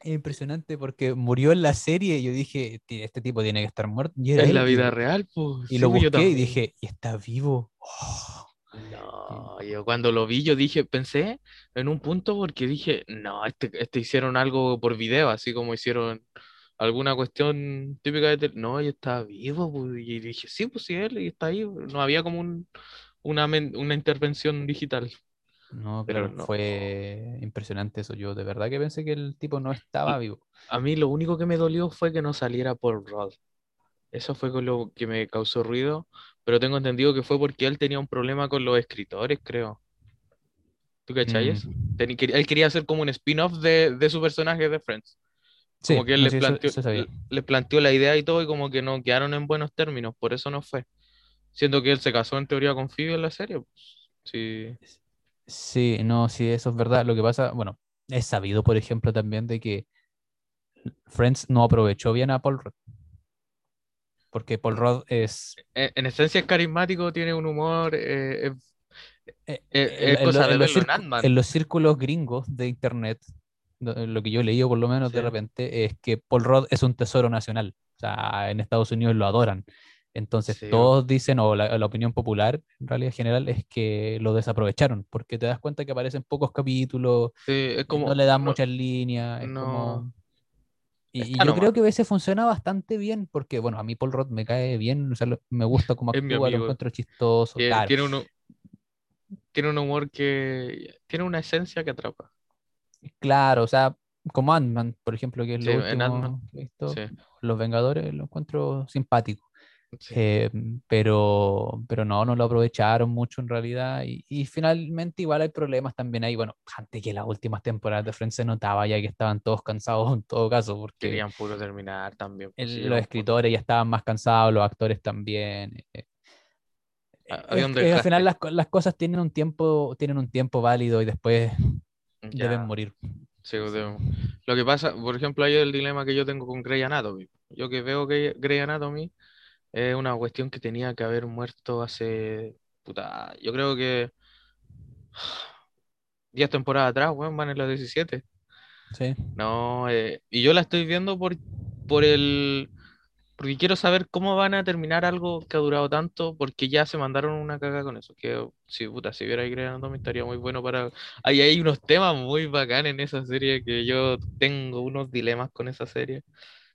Es impresionante porque murió en la serie y yo dije, "Ti- este tipo tiene que estar muerto. Y era En él, la vida real, pues. Y lo busqué y dije, ¿y está vivo? Oh, No, yo cuando lo vi, yo dije, pensé en un punto porque dije, no, este, este hicieron algo por video, así como hicieron alguna cuestión típica de No, y está vivo, pues, y dije, sí, pues sí, él, y está ahí. No había como un, una, una intervención digital. No, Pero pero no. fue impresionante eso. Yo de verdad que pensé que el tipo no estaba vivo. A mí lo único que me dolió fue que no saliera Paul Rudd. Eso fue con lo que me causó ruido, pero tengo entendido que fue porque él tenía un problema con los escritores, creo. ¿Tú cachai eso? Mm, Él quería hacer como un spin-off de, de su personaje de Friends. sí, Como que él no, les sí, planteó, eso les planteó la idea y todo, y como que no quedaron en buenos términos, por eso no fue. Siendo que él se casó en teoría con Phoebe en la serie. pues, sí. Sí, no, sí, eso es verdad. Lo que pasa, bueno, es sabido, por ejemplo, también de que Friends no aprovechó bien a Paul Rudd. Porque Paul Rudd es, En, en esencia es carismático, tiene un humor, eh, eh, Es, en- cosa de los en los círculos gringos de internet, lo, que yo he leído por lo menos de Sí. repente, es que Paul Rudd es un tesoro nacional. O sea, en Estados Unidos lo adoran. Entonces Sí. todos dicen, o la, la opinión popular en realidad general, es que lo desaprovecharon, porque te das cuenta que aparecen pocos capítulos, Sí, es eh, como. no le dan no- muchas líneas, es no- como... Y, yo nomás. creo que a veces funciona bastante bien, porque, bueno, a mí Paul Rudd me cae bien, o sea, me gusta cómo actúa, lo encuentro chistoso, claro. tiene, uno, tiene un humor que. Tiene una esencia que atrapa. Claro, o sea, como Ant-Man, por ejemplo, que es lo Sí, último que he visto, Sí, Los Vengadores lo encuentro simpático. Sí. Eh, pero, pero no, no lo aprovecharon mucho en realidad. Y, y finalmente igual hay problemas también ahí. Bueno, antes que las últimas temporadas de Friends se notaba ya que estaban todos cansados en todo caso, porque Querían puro terminar también. pues, el- los escritores ya estaban más cansados, los actores también. eh, Ah, eh, que al final las, las cosas tienen un tiempo, tienen un tiempo válido y después deben Ya, morir. sí, debo- Lo que pasa, por ejemplo, hay el dilema que yo tengo con Grey Anatomy. Yo que veo que Grey Anatomy es una cuestión que tenía que haber muerto hace. Puta, yo creo que. 10 temporadas atrás, weón, van en las 17. Sí. No, eh, y yo la estoy viendo por, por el. Porque quiero saber cómo van a terminar algo que ha durado tanto, porque ya se mandaron una caga con eso. Que si puta, si viera Grey Anatomy estaría muy bueno para. Ahí hay unos temas muy bacanes en esa serie que yo tengo unos dilemas con esa serie.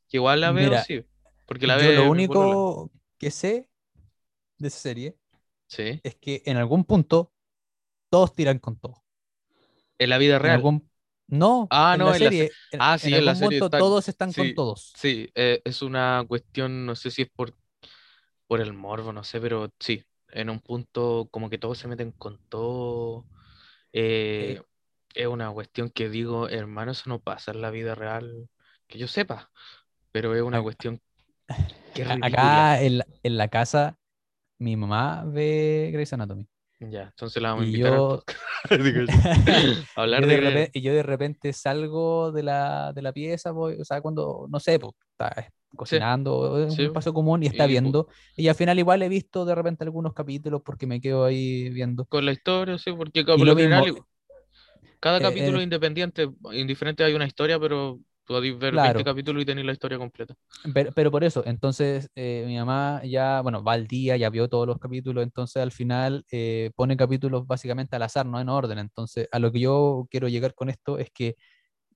Que igual la veo, Mira, sí. Porque la Yo ve lo único que sé de esa serie Sí. es que en algún punto todos tiran con todo. En la vida real. algún... No, Ah, en no, la en la se- serie. en- Ah, en sí, en la algún serie punto todos están sí, con todos. Sí, eh, es una cuestión, no sé si es por, por el morbo, no sé, pero sí, en un punto como que todos se meten con todo. eh, es una cuestión que digo, hermano, eso no pasa en la vida real, que yo sepa, pero es una cuestión es A- ridícula. Acá en la, en la casa, mi mamá ve Grey's Anatomy. Ya, entonces la vamos a Y invitar al yo, a hablar yo de de repente, yo de repente salgo de la, de la pieza, voy, o sea, cuando, no sé, pues, está cocinando, es sí, un paso común y está y pu- viendo. Y al final igual he visto de repente algunos capítulos porque me quedo ahí viendo. con la historia, sí, porque Y lo general, mismo, cada eh, capítulo eh, independiente, indiferente hay una historia, pero podéis ver 20 claro, capítulos y tenéis la historia completa. pero, pero por eso, entonces eh, mi mamá ya, bueno, va al día, ya vio todos los capítulos, entonces al final eh, pone capítulos básicamente al azar, no en orden. Entonces, a lo que yo quiero llegar con esto es que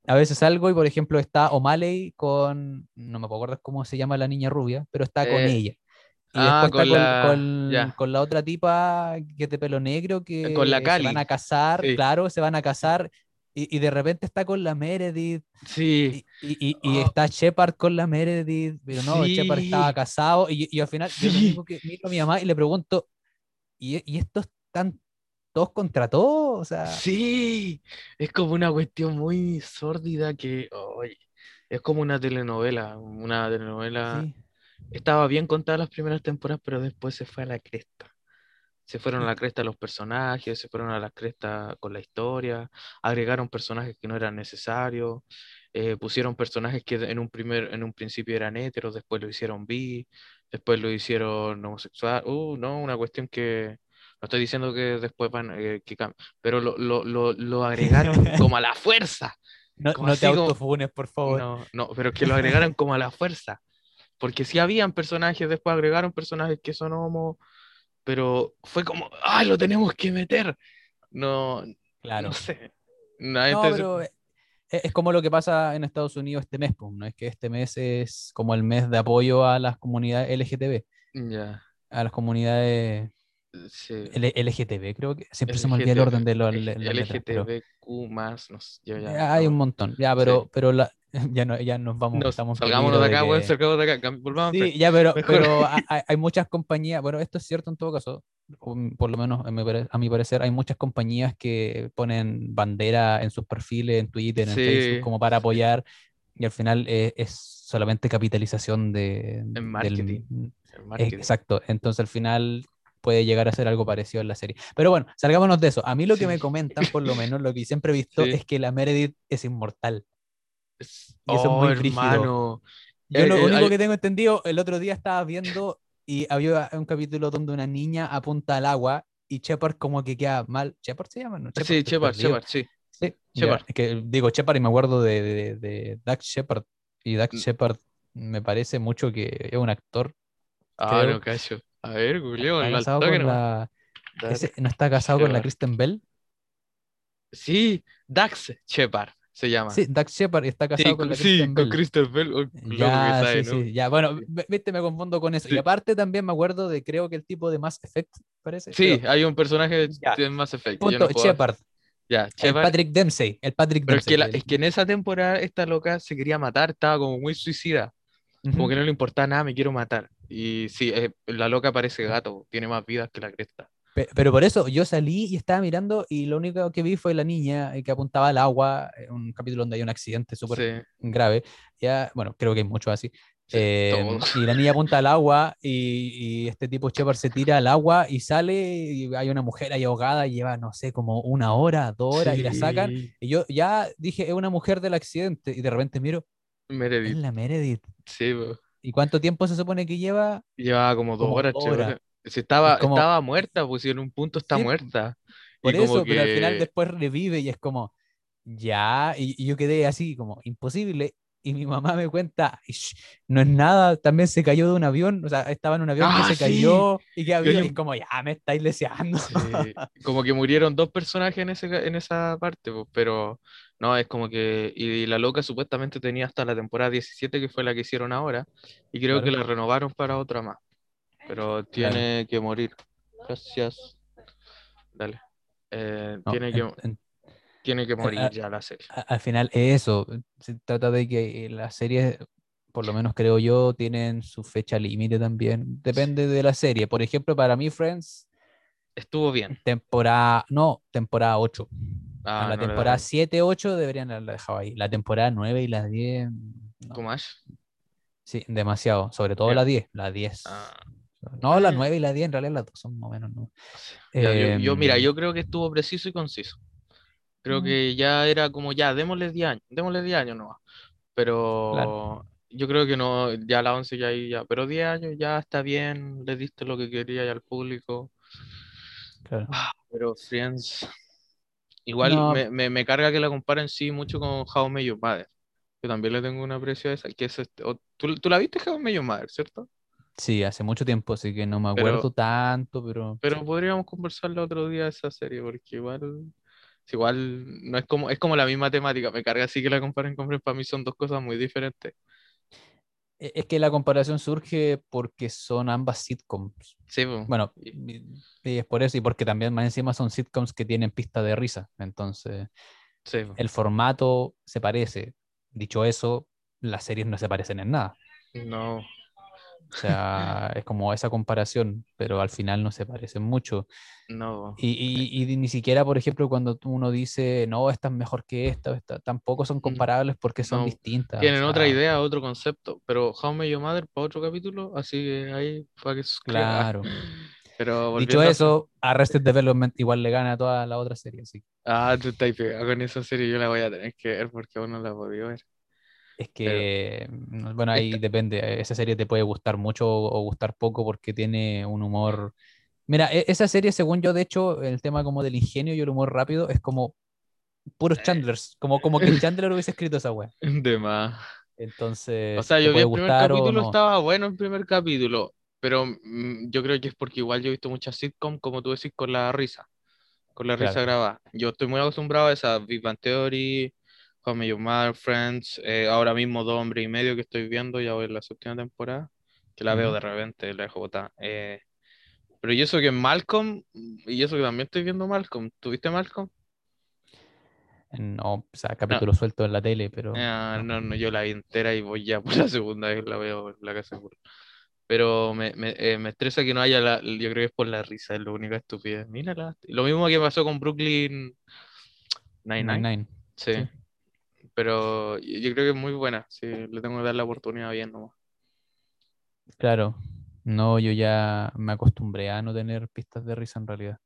a veces salgo y, por ejemplo, está O'Malley con, no me acordar cómo se llama la niña rubia, pero está con Eh, ella. Y ah, después con está la- con, con- con la otra tipa que es de pelo negro que Con la se van Cali, a casar, sí. claro, se van a casar. Y, y de repente está con la Meredith Sí, y, y- y- Oh. está Shepard con la Meredith, pero no, Shepard estaba casado. Y, y al final yo Sí. único que miro a mi mamá y le pregunto, ¿y, y estos están todos contra todos? O sea, sí, es como una cuestión muy sórdida que, oye, es como una telenovela, una telenovela, sí. estaba bien contada las primeras temporadas, pero después se fue a la cresta. Se fueron a la cresta los personajes, se fueron a la cresta con la historia, agregaron personajes que no eran necesarios, eh, pusieron personajes que en un primer, en un principio eran heteros, después lo hicieron bi, después lo hicieron homosexual, uh, no, una cuestión que no estoy diciendo que después van, eh, que pero lo, lo, lo, lo agregaron como a la fuerza. No, no te como- autofunes, por favor. No, no, pero que lo agregaron como a la fuerza. Porque sí habían personajes, después agregaron personajes que son homo, pero fue como, ¡ah, lo tenemos que meter! No, Claro. no sé. No, pero eh, es, es como lo que pasa en Estados Unidos este mes, pues, ¿no? Es que este mes es como el mes de apoyo a las comunidades LGTB, Ya, a las comunidades sí. LGTB, creo que siempre se me olvida el LGTB, orden de los pero LGTBQ más, no sé, yo ya ya hay no- un montón. Ya, pero, Sí. pero la, ya, no, ya nos vamos, Nos- estamos en salgámonos de acá, weón, que- salgamos de acá, volvamos Sí, ya, pero, Mejor. pero ha- hay, hay muchas compañías, bueno, esto es cierto en todo caso, um, por lo menos a mi, pare- a mi parecer, hay muchas compañías que ponen bandera en sus perfiles, en Twitter, en Sí, Facebook, como para sí. apoyar, y al final eh, es solamente capitalización de, del- marketing, El marketing. Exacto, entonces al final puede llegar a ser algo parecido en la serie. Pero bueno, salgámonos de eso. A mí lo que me Sí. comentan, por lo menos, lo que siempre he visto, Sí. es que la Meredith es inmortal. Y eso es oh, muy brígido. hermano. Yo Eh, lo eh, único hay- que tengo entendido, el otro día estaba viendo y había un capítulo donde una niña apunta al agua y Shepard como que queda mal. ¿Shepard se llama? No, Sí, Shepard. Shepard, sí. Sí, Shepard. es que digo Shepard y me acuerdo de, de, de Doug Shepard. Y Doug Mm. Shepard me parece mucho que es un actor. Ah, creo. no, cacho. A ver, Julio, Está casado con nomás. la, ese- ¿No está casado con la. Kristen Bell? Sí, Dax Shepard se llama. Sí, Doug Shepard está Sí, casado con con, la sí, con Bell. Kristen Bell. oh, loco que Ya, sabe, sí, ¿no? sí, ya, bueno, viste, me confundo con eso. Sí. Y aparte también me acuerdo de, creo que el tipo de Mass Effect, parece. Sí, pero, hay un personaje Ya. de Mass Effect. yo punto, no Shepard, Ya, el Shepard. Patrick Dempsey, el Patrick Pero es Dempsey. que, la- el- es que en esa temporada esta loca se quería matar, estaba como muy suicida. Como Ujú. que no le importaba nada, me quiero matar. Y sí, eh, la loca parece gato, tiene más vidas que la cresta. Pe- Pero por eso yo salí y estaba mirando y lo único que vi fue la niña eh, que apuntaba al agua, eh, un capítulo donde hay un accidente súper Sí, grave. Ya, bueno, creo que hay muchos así. sí, Eh, y la niña apunta al agua y, y este tipo Shepard se tira al agua y sale y hay una mujer ahí ahogada y lleva, no sé, como una hora, dos horas y la sacan. Sí, Y yo ya dije, es una mujer del accidente y de repente miro, es Meredith, la Meredith. sí, po. ¿Y cuánto tiempo se supone que lleva? Llevaba como dos Como horas, horas. Si estaba, Es como- estaba muerta, pues si en un punto está Sí, muerta. Por y como eso, pero al final que- después revive y es como, ya, y, y yo quedé así como, imposible. Y mi mamá me cuenta, "Ish, no es nada, también se cayó de un avión, o sea, estaba en un avión Ah, que se sí, cayó y que había, y como, ya, me estáis leseando. Sí, como que murieron dos personajes en, ese, en esa parte, pues, pero no, es como que. Y la loca supuestamente tenía hasta la temporada 17, que fue la que hicieron ahora, y creo que la renovaron para otra más. Pero tiene que morir. Gracias. Dale. Eh, No, tiene, que, en- en- tiene que morir ya la serie. a- al final es eso, se trata de que eh, las series, por lo menos creo yo, tienen su fecha límite también, depende de la serie. Por ejemplo, para mí Friends, Estuvo bien. temporada, no, temporada 8. Ah, la no temporada daban. 7, 8 deberían haberla dejado ahí. La temporada 9 y la 10, no. ¿Cómo Ash? sí, demasiado. Sobre todo Ya. la 10. La 10. Ah, No, la Ah. 9 y la 10 en realidad las dos son más o menos. ¿no? yo, yo, mira, Em, yo creo que estuvo preciso y conciso. Creo Mm. que ya era como ya, démosle 10 años, démosle 10 años nomás. Pero yo creo que no, ya la 11 ya ya, pero 10 años ya está bien, le diste lo que quería al público. claro. Pero Friends, igual No. me, me, me carga que la comparen sí mucho con How Met Your Mother. Yo también le tengo un aprecio a esa, que es este, o- ¿tú, tú la viste How Met Your Mother, ¿cierto? Sí, hace mucho tiempo, así que no me Pero- acuerdo tanto, pero. Pero podríamos conversarla otro día de esa serie, porque igual, igual no es como, es como la misma temática. Me carga así que la comparen con Friends, para mí son dos cosas muy diferentes. E- Es que la comparación surge porque son ambas sitcoms. Sí. Bueno, Y- es por eso, y porque también más encima son sitcoms que tienen pista de risa. Entonces, sí, el formato se parece. Dicho eso, las series no se parecen en nada. No, O sea, es como esa comparación, pero al final no se parecen mucho. no. Y, y- y ni siquiera, por ejemplo, cuando uno dice, no, esta es mejor que esta, esta", tampoco son comparables porque son Mm, no, distintas. o Tienen otra sea, idea, otro concepto. Pero How Met Your Mother para otro capítulo, así que ahí para que. Claro. Pero Dicho a- eso, Arrested Development igual le gana a toda la otra serie. Que Ah, tú estás pegado con esa serie, yo la voy a tener que ver porque aún no la he podido ver. Es que, mm, bueno, ahí depende. eh, Esa serie te puede gustar mucho o gustar poco porque tiene un humor. Mira, e- esa serie, según yo, de hecho, el tema como del ingenio y el humor rápido es como puros Chandlers, como, como que Chandler hubiese escrito esa wea. De más. Entonces, O sea, yo vi el primer capítulo, no. estaba bueno el primer capítulo, pero mm, yo creo que es porque igual yo he visto muchas sitcom, como tú decís, con la risa, con la risa Claro. grabada. Yo estoy muy acostumbrado a esa Big Bang Theory, How I Met Your Mother, Friends, eh, ahora mismo Dos Hombres y Medio que estoy viendo, ya voy en la séptima temporada, que la veo de repente, la dejo botada. Eh, pero y eso que Malcolm, y eso que también estoy viendo Malcolm, ¿tuviste Malcolm? No, o sea, capítulo suelto en la tele, pero. Ah, no. no, no, yo la vi entera y voy ya por la segunda vez la veo en la casa. Pero me, me, eh, me estresa que no haya la, yo creo que es por la risa, es lo único estupidez. Mírala. Lo mismo que pasó con Brooklyn. Nine-Nine, Sí. sí. Pero yo creo que es muy buena. Sí, le tengo que dar la oportunidad bien nomás. Claro. No, yo ya me acostumbré a no tener pistas de risa en realidad.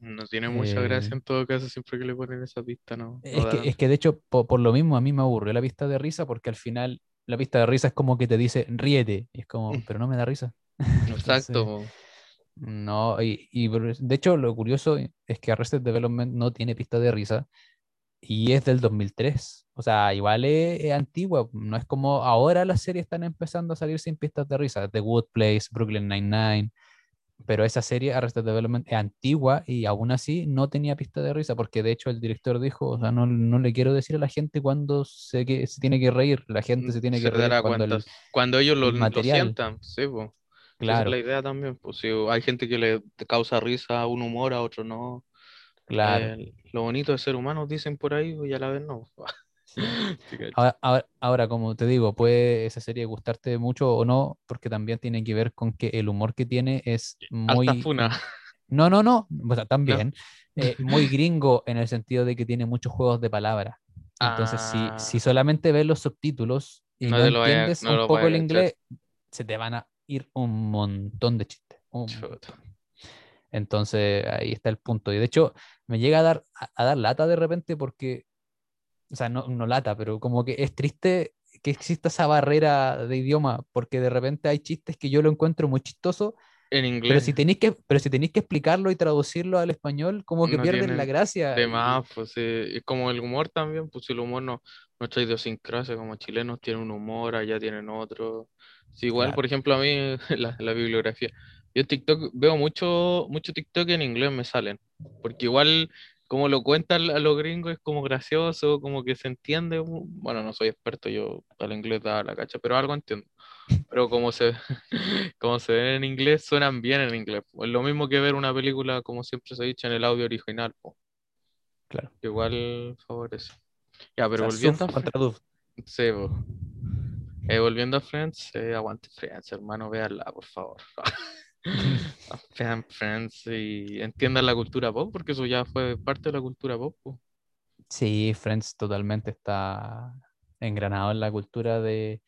No tiene mucha gracia Eh, en todo caso siempre que le ponen esa pista, ¿no? Es que, es que de hecho, po- por, lo mismo, a mí me aburrió la pista de risa porque al final la pista de risa es como que te dice ríete. Y es como, Mm. pero no me da risa. Exacto. Entonces, No, y, y de hecho lo curioso es que Arrested Development no tiene pista de risa y es del 2003. O sea, igual es, es antigua. No es como ahora las series están empezando a salir sin pistas de risa. The Good Place, Brooklyn Nine-Nine. Pero esa serie, Arrested Development, es antigua y aún así no tenía pista de risa porque de hecho el director dijo, o sea, no, no le quiero decir a la gente cuándo se, que, se tiene que reír. La gente se tiene Se que reír cuando el, Cuando ellos lo, lo sientan, sí, pues. Esa es claro, la idea también, pues si hay gente que le causa risa a un humor, a otro no. Claro. Eh, lo bonito de ser humano, dicen por ahí, y a la vez no. Ahora, ahora- ahora, como te digo, puede esa serie gustarte mucho o no, porque también tiene que ver con que el humor que tiene es Alta muy... funa, No, no, no, o sea, ¿no? también. eh, muy gringo en el sentido de que tiene muchos juegos de palabras. Entonces, si, si Ah, solamente ves los subtítulos y no lo entiendes no un poco el inglés, se te van a ir un montón de chistes. un montón. Entonces, ahí está el punto. Y de hecho, me llega a dar, a, a dar lata de repente porque, o sea, no, no lata, pero como que es triste que exista esa barrera de idioma, porque de repente hay chistes que yo lo encuentro muy chistoso, En pero inglés si tenéis que, pero si tenéis que explicarlo y traducirlo al español, como que no pierden la gracia. de más, pues es como el humor también, pues el humor no, nuestra idiosincrasia como chilenos tienen un humor, allá tienen otro. Sí, igual, Claro. por ejemplo, a mí la, la bibliografía. Yo en TikTok veo mucho, mucho TikTok en inglés me salen, porque igual como lo cuentan a los gringos es como gracioso, como que se entiende. Bueno, no soy experto, yo al inglés da la cacha, pero algo entiendo. Pero como se, como se ven en inglés, suenan bien en inglés. Es lo mismo que ver una película, como siempre se ha dicho, en el audio original. po. Claro. Igual favorece. Ya, O pero sea, volviendo a, sí. Eh, volviendo a Friends, eh, aguante Friends, hermano, véanla, por favor. Friends y entiendan la cultura pop, porque eso ya fue parte de la cultura pop. po. Sí, Friends totalmente está engranado en la cultura de...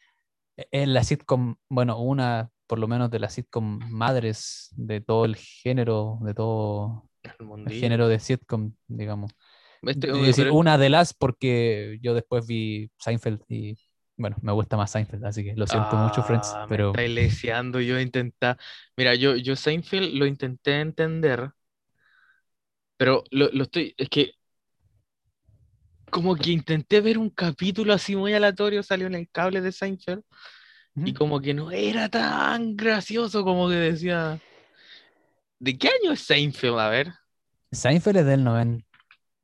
e- En la sitcom, bueno, una por lo menos de las sitcom madres de todo el género, de todo El género de sitcom, digamos. Este, Es decir, pero- una de las porque yo después vi Seinfeld y bueno, me gusta más Seinfeld, así que lo siento mucho, Friends, Ah, me pero leseando, yo intenté. Mira, yo, yo Seinfeld lo intenté entender, pero lo, lo estoy. Es que como que intenté ver un capítulo así muy aleatorio, salió en el cable de Seinfeld, y como que no era tan gracioso como que decía. ¿De qué año es Seinfeld? A ver. Seinfeld es del 90.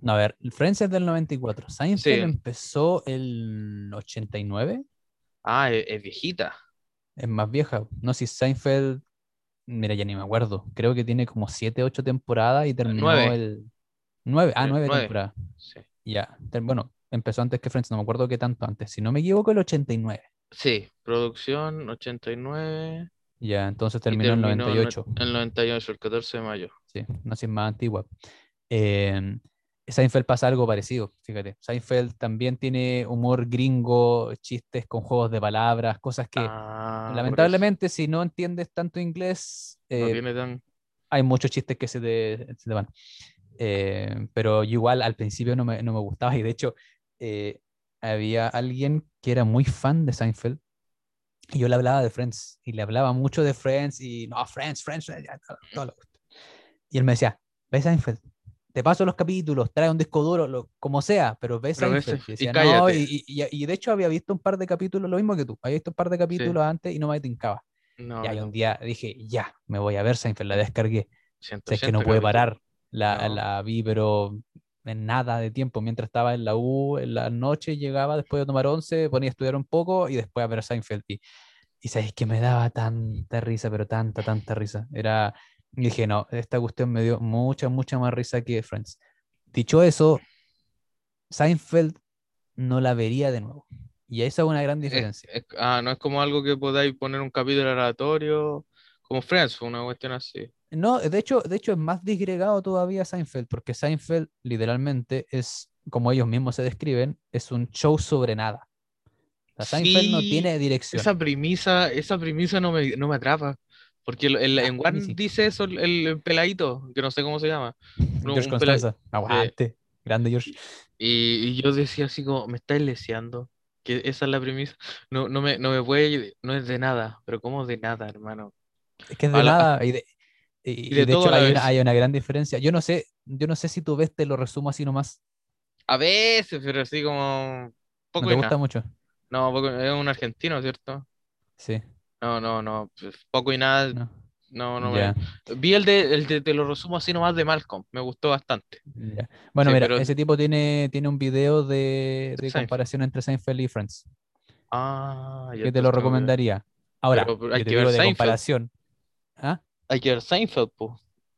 No, a ver, Friends es del 94. Seinfeld Sí. empezó el 89. Ah, es, es viejita. Es más vieja. No si Seinfeld. Mira, ya ni me acuerdo. Creo que tiene como 7, 8 temporadas y terminó nueve. el. 9. Ah, Eh, 9 nueve. temporadas. Sí. Ya. Bueno, empezó antes que Friends. No me acuerdo qué tanto antes. Si no me equivoco, el 89. Sí, producción 89 Ya, entonces y terminó en el terminó en 98. el 98, el 14 de mayo. Sí, no sé si es más antigua. Eh, Seinfeld pasa algo parecido, fíjate. Seinfeld también tiene humor gringo, chistes con juegos de palabras, cosas que Ah, lamentablemente si no entiendes tanto inglés, eh, tan. hay muchos chistes que se te, se te van. Eh, pero igual al principio no me, no me gustaba y de hecho eh, había alguien que era muy fan de Seinfeld y yo le hablaba de Friends y le hablaba mucho de Friends y no, Friends, Friends, Friends, todo- y él me decía, ve Seinfeld, te paso los capítulos, trae un disco duro, lo, como sea, pero ve Pero Seinfeld. Y, decía, no, y, y- y- y de hecho había visto un par de capítulos, lo mismo que tú, había visto un par de capítulos antes y no me tincaba. No, y ahí no, un día dije, ya, me voy a ver Seinfeld, la descargué. O sea, es que 180 no puede capítulos. parar. La, No. la vi, pero en nada de tiempo. Mientras estaba en la U, en la noche, llegaba después de tomar once, ponía a estudiar un poco y después a ver Seinfeld. Y, y sabes que me daba tanta risa, pero tanta, tanta risa. Era, y dije, no, esta cuestión me dio mucha, mucha más risa que Friends. Dicho eso, Seinfeld no la vería de nuevo. Y esa es una gran Es- diferencia. es- ah, no es como algo que podáis poner un capítulo aleatorio, como Friends, una cuestión así. No, de hecho, de hecho es más disgregado todavía Seinfeld, porque Seinfeld literalmente es, como ellos mismos se describen, es un show sobre nada. Seinfeld no Sí, tiene dirección. Esa premisa, esa premisa no me, no me atrapa. Porque el- el- Ah, en One sí. dice eso el, el peladito, que no sé cómo se llama. No, George Constanza, aguante, grande George. Y, y yo decía así como, me estáis leseando, que esa es la premisa. No, no me, no me puede, no es de nada, pero ¿cómo de nada, hermano? Es que es de nada. Y de, Y, de y de todo hecho hay una, hay una gran diferencia. Yo no sé, yo no sé si tú ves, te lo resumo así nomás. A veces, pero así como ¿No poco te y gusta mucho? No, poco- es un argentino, ¿cierto? Sí, No, no, no, pues, poco y nada, no. no, no me... Vi el de, el de, te lo resumo así nomás de Malcolm, me gustó bastante. Bueno, Sí, mira, pero... ese tipo tiene, tiene un video de, comparación entre Seinfeld y Friends, Ah, ya que te lo recomendaría. Ahora, Pero, pero hay te ver de comparación. ¿Ah? Hay que ver Seinfeld, pues.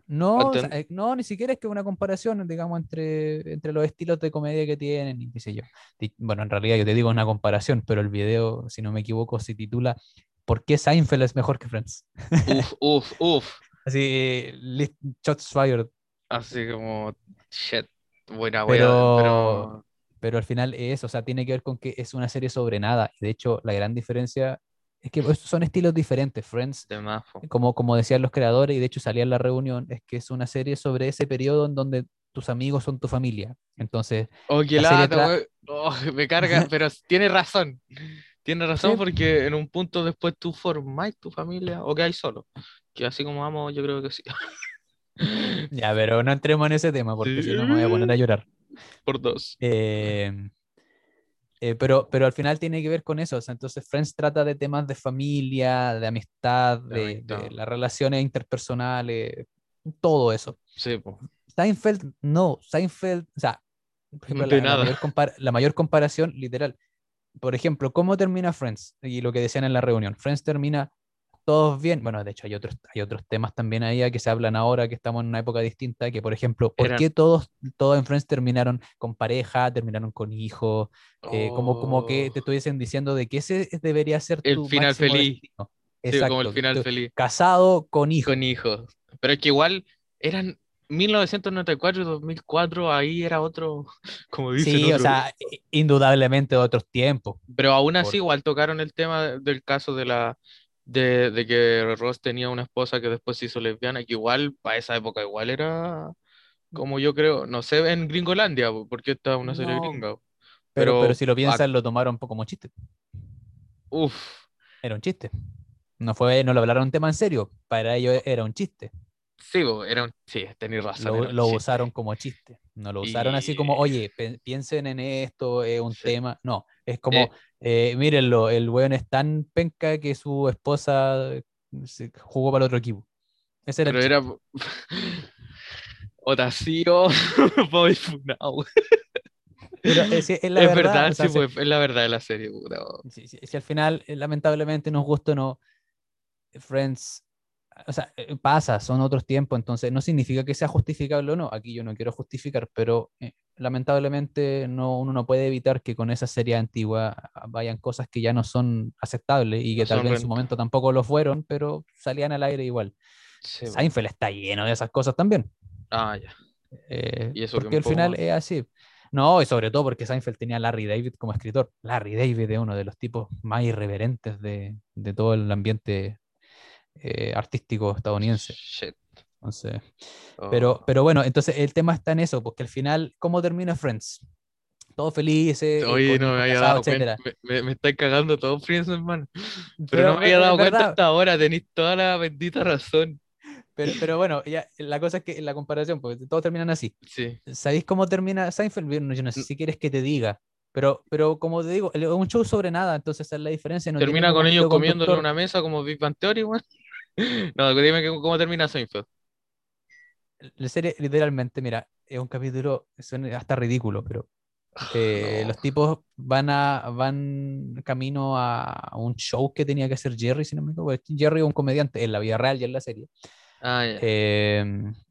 No, o sea, Antes- eh, no, ni siquiera es que una comparación, digamos, entre, entre los estilos de comedia que tienen y qué sé yo. Bueno, en realidad yo te digo una comparación, pero el video, si no me equivoco, se titula ¿Por qué Seinfeld es mejor que Friends? Uf, uf, uf. Así, shots fired. Así como, shit, buena wea, Pero, pero... pero al final es, o sea, tiene que ver con que es una serie sobre nada. De hecho, la gran diferencia es que son estilos diferentes. Friends como, como decían los creadores, y de hecho salía en la reunión, es que es una serie sobre ese periodo en donde tus amigos son tu familia. Entonces, Oh, qué lata. Oh, me carga, pero tiene razón. Tiene razón Sí. porque en un punto después tú formás tu familia o quedáis solo. Que así como vamos, yo creo que sí. ya, pero no entremos en ese tema porque si no me voy a poner a llorar. Por dos. Eh, eh, pero, pero al final tiene que ver con eso. o sea, entonces, Friends trata de temas de familia, de amistad, De de, las relaciones interpersonales, todo eso. Sí, po. Seinfeld, no. Seinfeld, o sea, por ejemplo, De la, la mayor la mayor comparación, literal. Por ejemplo, ¿cómo termina Friends? Y lo que decían en la reunión. Friends termina todos bien. Bueno, de hecho, hay otros, hay otros temas también ahí a que se hablan ahora, que estamos en una época distinta, que por ejemplo, ¿por qué todos, todos en Friends terminaron con pareja, terminaron con hijos? Eh, como, como que te Oh, estuviesen diciendo de que ese debería ser El tu final feliz. destino. sí, como el final feliz. Casado con hijos. Con hijos. Pero es que igual eran 1994 y 2004, ahí era otro, como dicen Sí, o otro. sea, i- indudablemente otros tiempos. Pero aún por- así, igual tocaron el tema del caso de la de, de que Ross tenía una esposa que después se hizo lesbiana, que igual para esa época igual era como yo creo, no sé, en Gringolandia, po, porque esta es una serie No, gringa. Pero, pero Pero, si lo ac- piensas, lo tomaron un poco como chiste. uff, Era un chiste. No fue, no lo hablaron un tema en serio. Para ellos era un chiste. Sí, era un, sí, tenés razón, Lo, usaron como chiste. No lo usaron así como, oye, piensen en esto, es un Sí. tema. No, es como, Eh, eh, mírenlo, el weón es tan penca que su esposa se jugó para el otro equipo. Ese era el pero chiste. era Otacío, Bobby Funao. Pero, eh, es la Es verdad, verdad, o sea, sí, pues, es la verdad de la serie, puta. si, si- si al final, eh, lamentablemente, nos gusta o no, Friends, o sea, eh, pasa, son otros tiempos, entonces no significa que sea justificable o no. Aquí yo no quiero justificar, pero eh, lamentablemente no, uno no puede evitar que con esa serie antigua ah, vayan cosas que ya no son aceptables y que No tal vez en su momento tampoco lo fueron, pero salían al aire igual. Sí. Seinfeld está lleno de esas cosas también. Ah, ya. eh, Y eso que porque al final más. es así. No, y sobre todo porque Seinfeld tenía a Larry David como escritor. Larry David es uno de los tipos más irreverentes de, de todo el ambiente eh, artístico estadounidense. Shit. Entonces, pero, Oh. pero bueno, entonces el tema está en eso, porque al final, ¿cómo termina Friends? Todos felices, eh, Oye, no me había dado cuenta. Me, me, me estáis cagando todo Friends, hermano. Pero, Pero no me había dado cuenta hasta ahora. Tenéis toda la bendita razón. Pero, pero bueno, ya, la cosa es que la comparación, porque todos terminan así. Sí. ¿Sabéis cómo termina Seinfeld? Yo no sé si quieres que te diga, pero, pero como te digo, es un show sobre nada, entonces esa es la diferencia. No Termina con ellos conductor. una mesa como Big Bang Theory, weón. No, dime que- cómo termina Seinfeld. La serie, literalmente, mira, es un capítulo, suena hasta ridículo, pero eh, No. los tipos van a van camino a un show que tenía que hacer Jerry, si no me equivoco. Jerry es un comediante en la vida real y en la serie. Ah, ya. Eh,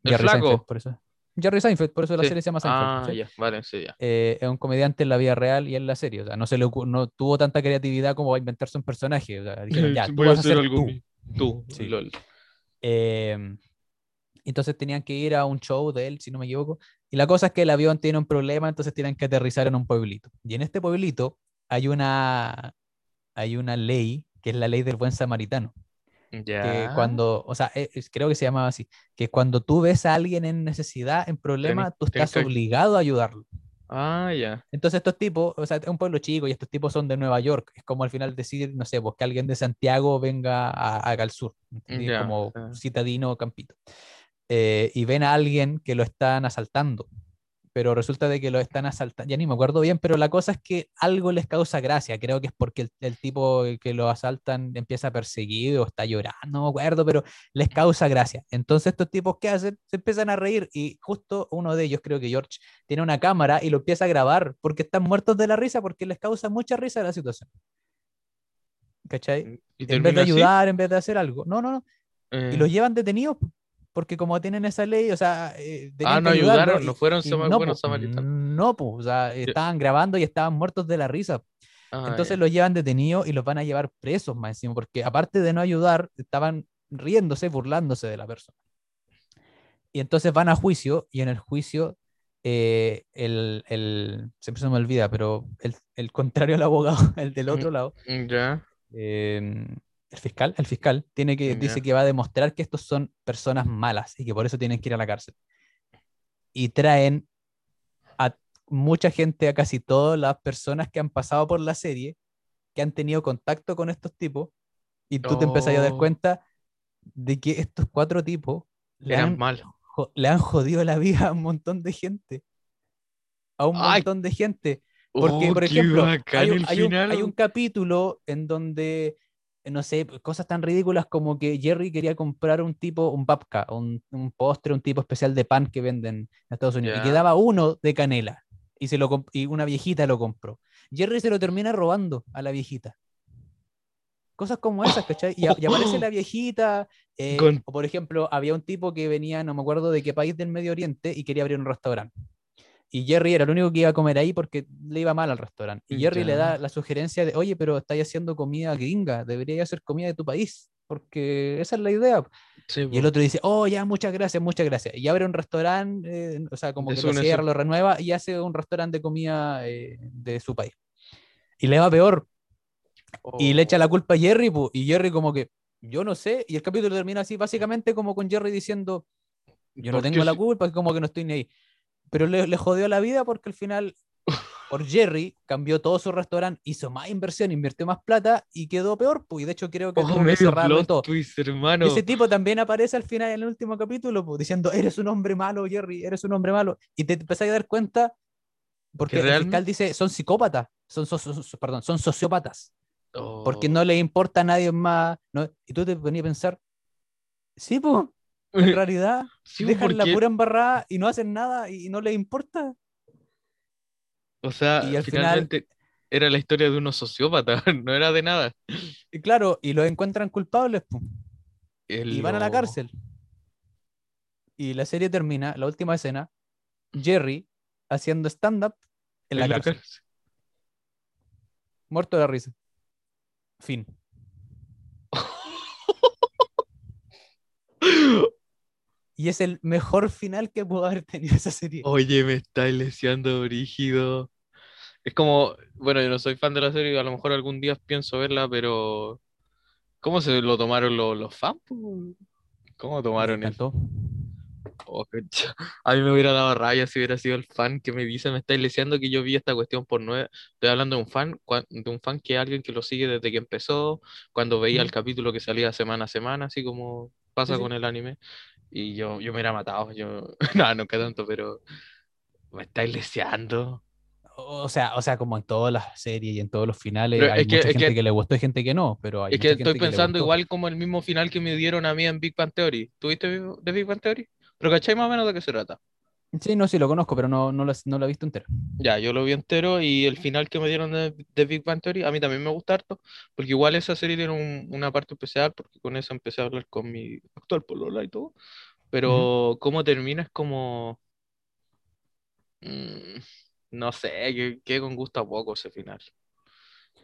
Jerry flaco? Seinfeld, por eso. Jerry Seinfeld, por eso la Sí. serie se llama Seinfeld. Ah, ¿sí? ya. Vale, sí, ya. eh, es un comediante en la vida real y en la serie. O sea, no se le no tuvo tanta creatividad como para inventarse un personaje. O sea, dijeron, ya, tú a vas a ser tú. Tú, Sí. lol. Eh, entonces tenían que ir a un show de él, si no me equivoco. Y la cosa es que el avión tiene un problema, entonces tienen que aterrizar en un pueblito. Y en este pueblito hay una, hay una ley, que es la ley del buen samaritano. Que Ya. cuando, o sea, eh, es- creo que se llamaba así, que cuando tú ves a alguien en necesidad, en problema, tú tenés estás que- obligado a ayudarlo. Ah, ya. Entonces estos tipos, o sea, es un pueblo chico y estos tipos son de Nueva York. Es como al final decir, no sé, pues que alguien de Santiago venga a, acá al sur, ¿entendí? Ya, como sí. citadino o campito. Eh, y ven a alguien que lo están asaltando. Pero resulta de que lo están asaltando, ya ni me acuerdo bien, pero la cosa es que algo les causa gracia. Creo que es porque el, el tipo que lo asaltan empieza a perseguir o está llorando, no me acuerdo, pero les causa gracia. Entonces estos tipos, ¿qué hacen? Se empiezan a reír y justo uno de ellos, creo que George, tiene una cámara y lo empieza a grabar porque están muertos de la risa, porque les causa mucha risa la situación. ¿Cachai? ¿Y En vez de así? ayudar, en vez de hacer algo. No, no, no. Y Eh, los llevan detenidos porque como tienen esa ley, o sea, eh, Ah, no que ayudaron, y- no fueron y no, buenos samaritanos. No, pues, o sea, estaban grabando y estaban muertos de la risa. Ah, Entonces ya. los llevan detenidos y los van a llevar presos más encima, porque aparte de no ayudar, estaban riéndose, burlándose de la persona. Y entonces van a juicio y en el juicio eh, el, el, siempre se me olvida, pero el, el contrario al abogado, el del otro lado, Mm, Ya. eh, el fiscal, el fiscal tiene que, Ya. dice que va a demostrar que estos son personas malas y que por eso tienen que ir a la cárcel. Y traen a mucha gente, a casi todas las personas que han pasado por la serie, que han tenido contacto con estos tipos, y tú te empezás a dar Oh. cuenta de que estos cuatro tipos le Eran han, malos. le han jodido la vida a un montón de gente. A un Ay. montón de gente. Porque, Oh, por ejemplo, hay hay un- hay un capítulo en donde, no sé, cosas tan ridículas como que Jerry quería comprar un tipo, un babka, un, un postre, un tipo especial de pan que venden en Estados Unidos, y Ya. quedaba uno de canela, y, se lo, y una viejita lo compró. Jerry se lo termina robando a la viejita. Cosas como esas, ¿cachai? Y, a- y aparece la viejita, eh, Con- o por ejemplo, había un tipo que venía, no me acuerdo de qué país del Medio Oriente, y quería abrir un restaurante. Y Jerry era el único que iba a comer ahí porque le iba mal al restaurante. Y Jerry le da la sugerencia de, oye, pero estáis haciendo comida gringa, deberíais hacer comida de tu país, porque esa es la idea. Sí, Y el otro dice, oh, ya, muchas gracias, muchas gracias. Y abre un restaurante, eh, o sea, como que lo cierra, lo renueva y hace un restaurante de comida eh, de su país. Y le va peor. Y le echa la Oh. culpa a Jerry, y Jerry como que, yo no sé. Y el capítulo termina así, básicamente como con Jerry diciendo, yo no ¿Por qué tengo la culpa, como que no estoy ni ahí. Pero le, le jodió la vida porque al final, por Jerry, cambió todo su restaurante, hizo más inversión, invirtió más plata y quedó peor. Pues, y de hecho creo que Oh, medio plot todo. twist, hermano. Ese tipo también aparece al final en el último capítulo, pues, diciendo, eres un hombre malo, Jerry, eres un hombre malo. Y te empezás a dar cuenta, porque el fiscal dice, son psicópatas, son, so- so- so- perdón, son sociópatas, porque Oh. no les importa a nadie más. ¿no? Y tú te ponías a pensar, sí, pues, en realidad, Sí, pues, dejan la pura embarrada y no hacen nada y no les importa. O sea, y al final- finalmente era la historia de unos sociópatas, no era de nada. Y claro, y los encuentran culpables, pues, y van a la cárcel. Y la serie termina, la última escena, Jerry haciendo stand-up en la en la cárcel. cárcel. Muerto de la risa. Fin. Y es el mejor final que pudo haber tenido esa serie. Oye, me está leseando brígido. Es como, bueno, yo no soy fan de la serie, a lo mejor algún día pienso verla, pero ¿cómo se lo tomaron los, los fans? ¿Cómo tomaron eso? Oh. A mí me hubiera dado raya si hubiera sido el fan que me dice, me está leseando que yo vi esta cuestión por nueve. Estoy hablando de un fan, de un fan que es alguien que lo sigue desde que empezó, cuando veía el capítulo que salía semana a semana, así como pasa Sí, sí. con el anime. Y yo, yo me hubiera matado, yo, no, nunca tanto, pero me estáis leseando. O sea, o sea, como en todas las series y en todos los finales, Pero hay es que- mucha es gente que- que, le gustó y gente que no, pero hay Es que mucha estoy que pensando igual como el mismo final que me dieron a mí en Big Bang Theory. ¿Tuviste de Big Bang Theory? Pero ¿cachai más o menos de qué se trata? Sí, no, sí lo conozco, pero no, no, lo, no lo he visto entero. Ya, yo lo vi entero y el final que me dieron de, de Big Bang Theory a mí también me gusta harto, porque igual esa serie tiene un- una parte especial, porque con eso empecé a hablar con mi actual polola y todo, pero cómo termina es como... mm, no sé, que, que con gusto a poco ese final.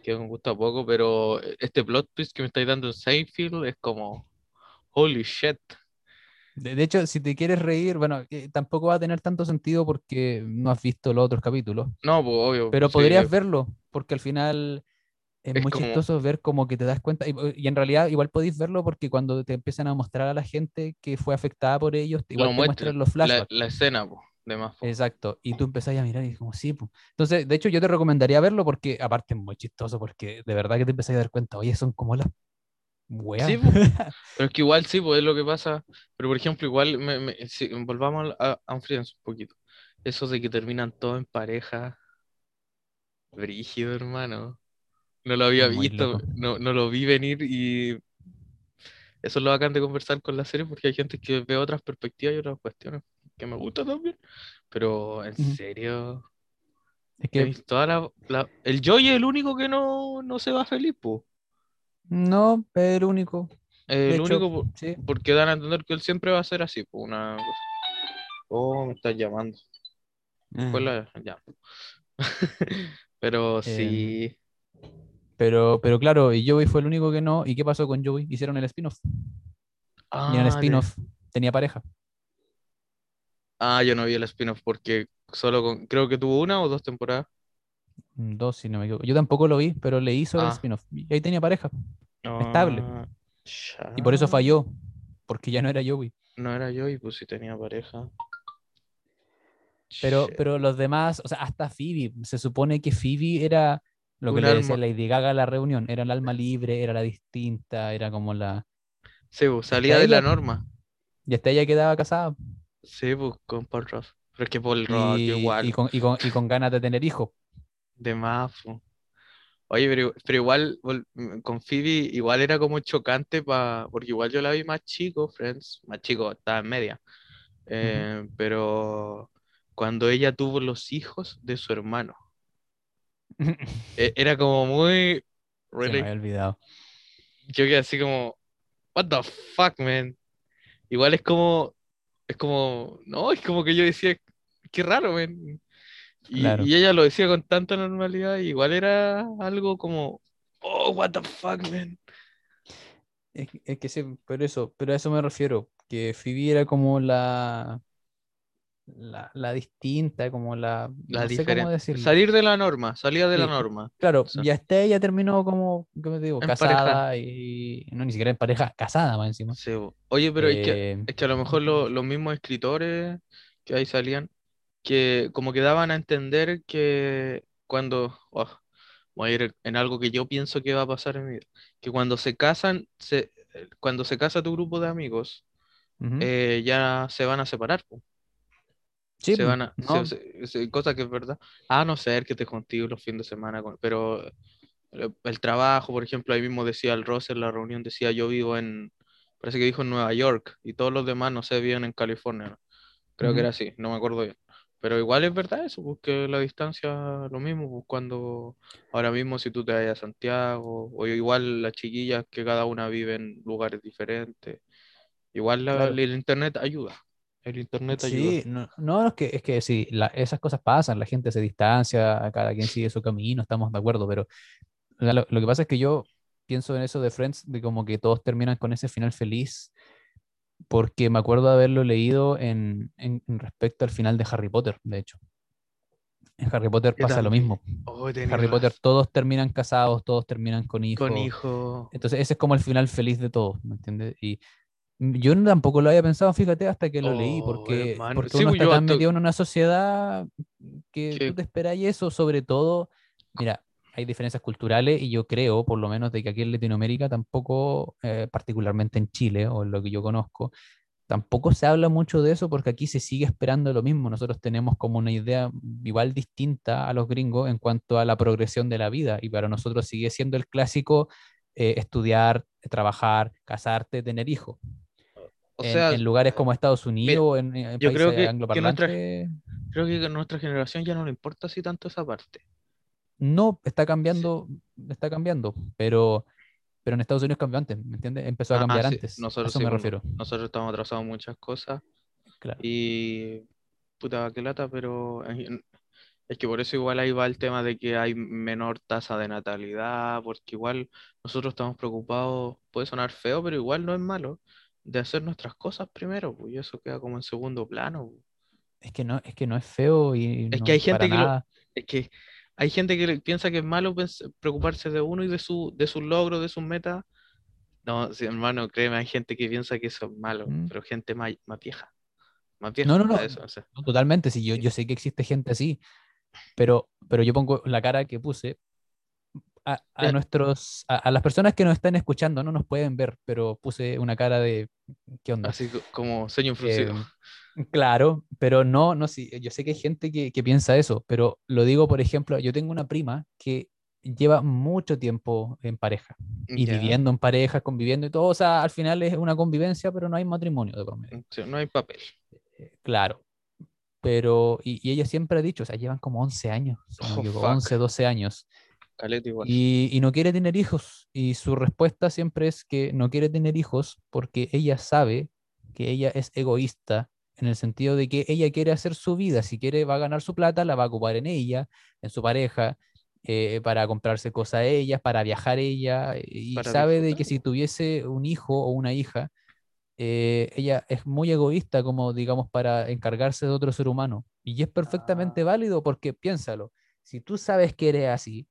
Que con gusto a poco, pero este plot twist que me estáis dando en Seinfeld es como... Holy shit. De, de hecho, si te quieres reír, bueno, eh, tampoco va a tener tanto sentido porque no has visto los otros capítulos, No, pues obvio. pero sí, podrías verlo, porque al final es, Es muy como- chistoso ver como que te das cuenta, y, y en realidad igual podéis verlo porque cuando te empiezan a mostrar a la gente que fue afectada por ellos, igual lo te muestra, muestran los la, flashbacks. la escena po, de más. po. Exacto. Y tú empezás a mirar y como, sí. po. Entonces, de hecho, yo te recomendaría verlo porque, aparte, es muy chistoso porque de verdad que te empezás a dar cuenta, oye, son como las Sí. Pero es que igual sí, pues es lo que pasa. Pero por ejemplo, igual, me, me- si- volvamos a, a un poquito. Eso de que terminan todos en pareja. Brígido, hermano. No lo había muy visto, loco. no, no lo vi venir y eso es lo bacán de conversar con la serie porque hay gente que ve otras perspectivas y otras cuestiones que me gustan también. Pero en serio, Es que toda la, la- El Joey es el único que no, no se va feliz, po. No, es el único. De El hecho, único por- sí. porque dan a entender que él siempre va a ser así, po, una cosa. Oh, me estás llamando. Pues la- ya. Pero sí. Pero, pero claro, y Joey fue el único que no. ¿Y qué pasó con Joey? Hicieron el spin-off. El Ah, de- spin-off tenía pareja. Ah, yo no vi el spin-off porque solo con... creo que tuvo una o dos temporadas. Mm, Dos, si no me equivoco. Yo tampoco lo vi, pero leí sobre el Ah. spin-off. Y ahí tenía pareja. Estable. Ah, Y por eso falló. Porque ya no era Joey. No era yo y pues sí tenía pareja. Pero, Shit. pero los demás, o sea, hasta Phoebe. Se supone que Phoebe era lo que Un le decía alma- Lady Gaga a la reunión. Era el alma libre, era la distinta, era como la. Sí, pues, salía de ella, la norma. Y hasta ella quedaba casada. Sí, pues con Paul Rudd. Pero es que Paul Y, igual. y con, y, con, y con ganas de tener hijos. De po. Oye, pero, pero igual mm, con Phoebe igual era como chocante pa, porque igual yo la vi más chico, Friends, más chico, estaba en media. Eh, pero cuando ella tuvo los hijos de su hermano, e- era como muy... Se me había olvidado. Yo quedé así como, what the fuck, man. Igual es como, es como, no, es como que yo decía, qué raro, man. Y, Claro. y ella lo decía con tanta normalidad, igual era algo como, oh, what the fuck, man. Es, que- es que sí, pero eso, pero a eso me refiero, que Phoebe era como la, la, la distinta, como la, La no sé cómo. Salir de la norma, salía de la norma. Claro, y hasta ella terminó como, ¿cómo te digo? En pareja. Casada y no, ni siquiera en pareja, casada más encima. Sí. Oye, pero es que, Eh, es que a lo mejor lo- los mismos escritores que ahí salían, que como que daban a entender que cuando, oh, voy a ir en algo que yo pienso que va a pasar en mi vida, que cuando se casan, se, eh, cuando se casa tu grupo de amigos, eh, ya se van a separar, po. Sí, Se van a, no, se- se- cosa que es verdad. A no ser que te contigo los fines de semana, con- pero el, el trabajo, por ejemplo, ahí mismo decía el Ross en la reunión, decía yo vivo en, parece que dijo en Nueva York, y todos los demás, no sé, viven en California. ¿no? Creo que era así, no me acuerdo bien. Pero igual es verdad eso, porque la distancia, lo mismo, pues cuando ahora mismo si tú te vas a Santiago, o igual las chiquillas que cada una vive en lugares diferentes, igual la- Claro. el internet ayuda. El internet ayuda. Sí, no, no, es que, es que sí, la- esas cosas pasan, la gente se distancia, cada quien sigue su camino, estamos de acuerdo, pero lo, lo que pasa es que yo pienso en eso de Friends, de como que todos terminan con ese final feliz, porque me acuerdo de haberlo leído en, en- en respecto al final de Harry Potter, de hecho. En Harry Potter pasa lo mismo. Oh, En Harry Potter todos terminan casados, todos terminan con hijos. Con hijo. Entonces ese es como el final feliz de todos, ¿me entiendes? Y yo tampoco lo había pensado, fíjate, hasta que lo leí, Oh, porque, porque Sí, uno pues está tan metido en una sociedad que Que- tú te esperáis eso, sobre todo, mira, hay diferencias culturales y yo creo, por lo menos, de que aquí en Latinoamérica tampoco, eh, particularmente en Chile, o en lo que yo conozco, tampoco se habla mucho de eso porque aquí se sigue esperando lo mismo. Nosotros tenemos como una idea igual distinta a los gringos en cuanto a la progresión de la vida y para nosotros sigue siendo el clásico eh, estudiar, trabajar, casarte, tener hijos. O En, sea, en lugares como Estados Unidos en, en yo países creo que- que angloparlantes, creo que a nuestra generación ya no le importa así tanto esa parte. No, está cambiando, está cambiando, pero, pero en Estados Unidos cambió antes, ¿me entiendes? Empezó a Ah, cambiar sí, antes. a Nosotros eso sí, me refiero. Nosotros estamos atrasados en muchas cosas. Claro. Y puta que lata, pero es que por eso igual ahí va el tema de que hay menor tasa de natalidad, porque igual nosotros estamos preocupados, puede sonar feo, pero igual no es malo, de hacer nuestras cosas primero, pues y eso queda como en segundo plano. pues. Es que no, es que no es feo y Es no, que hay gente que lo-. Es que hay gente que piensa que es malo preocuparse de uno y de su, de sus logros, de sus metas. No, sí, hermano, créeme, hay gente que piensa que eso es malo, Mm. pero gente más, más vieja. más vieja No, no, no, eso, o sea. no, totalmente, sí, yo, yo sé que existe gente así, pero, pero yo pongo la cara que puse a, a nuestros, a, a las personas que nos están escuchando, no nos pueden ver, pero puse una cara de, ¿qué onda? Así co- como ceño fruncido. Eh, claro, pero no, no, sí, yo sé que hay gente que, que piensa eso, pero lo digo, por ejemplo, yo tengo una prima que lleva mucho tiempo en pareja y viviendo en pareja, conviviendo y todo, o sea, al final es una convivencia, pero no hay matrimonio de por medio. Sí, No hay papel. Eh, Claro, pero, y, y ella siempre ha dicho, o sea, llevan como 11 años, Oh, equivoco, fuck. 11, 12 años, igual. y, y no quiere tener hijos, y su respuesta siempre es que no quiere tener hijos porque ella sabe que ella es egoísta en el sentido de que ella quiere hacer su vida, si quiere va a ganar su plata, la va a ocupar en ella, en su pareja, eh, para comprarse cosas a ella, para viajar ella, y sabe de que si tuviese un hijo o una hija, eh, ella es muy egoísta como, digamos, para encargarse de otro ser humano. Y es perfectamente Ah. válido porque piénsalo, si tú sabes que eres así,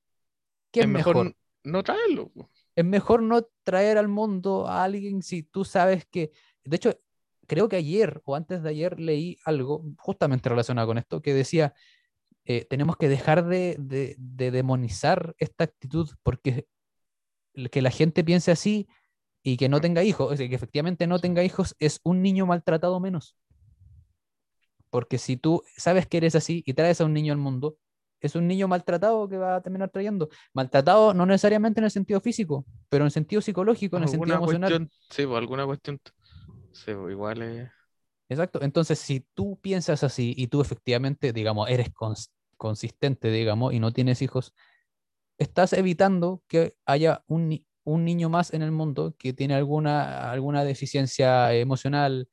¿qué es, es mejor, mejor? no traerlo. Es mejor no traer al mundo a alguien si tú sabes que, de hecho, creo que ayer o antes de ayer leí algo justamente relacionado con esto que decía, eh, tenemos que dejar de, de- de demonizar esta actitud porque que la gente piense así y que no tenga hijos, es decir, que efectivamente no tenga hijos, es un niño maltratado menos. Porque si tú sabes que eres así y traes a un niño al mundo, es un niño maltratado que va a terminar trayendo. Maltratado no necesariamente en el sentido físico, pero en el sentido psicológico, en el sentido emocional. cuestión, sí, po, alguna cuestión. Sí, po, igual es. Exacto. Entonces, si tú piensas así y tú efectivamente, digamos, eres cons- consistente, digamos, y no tienes hijos, estás evitando que haya un, ni- un niño más en el mundo que tiene alguna, alguna deficiencia emocional,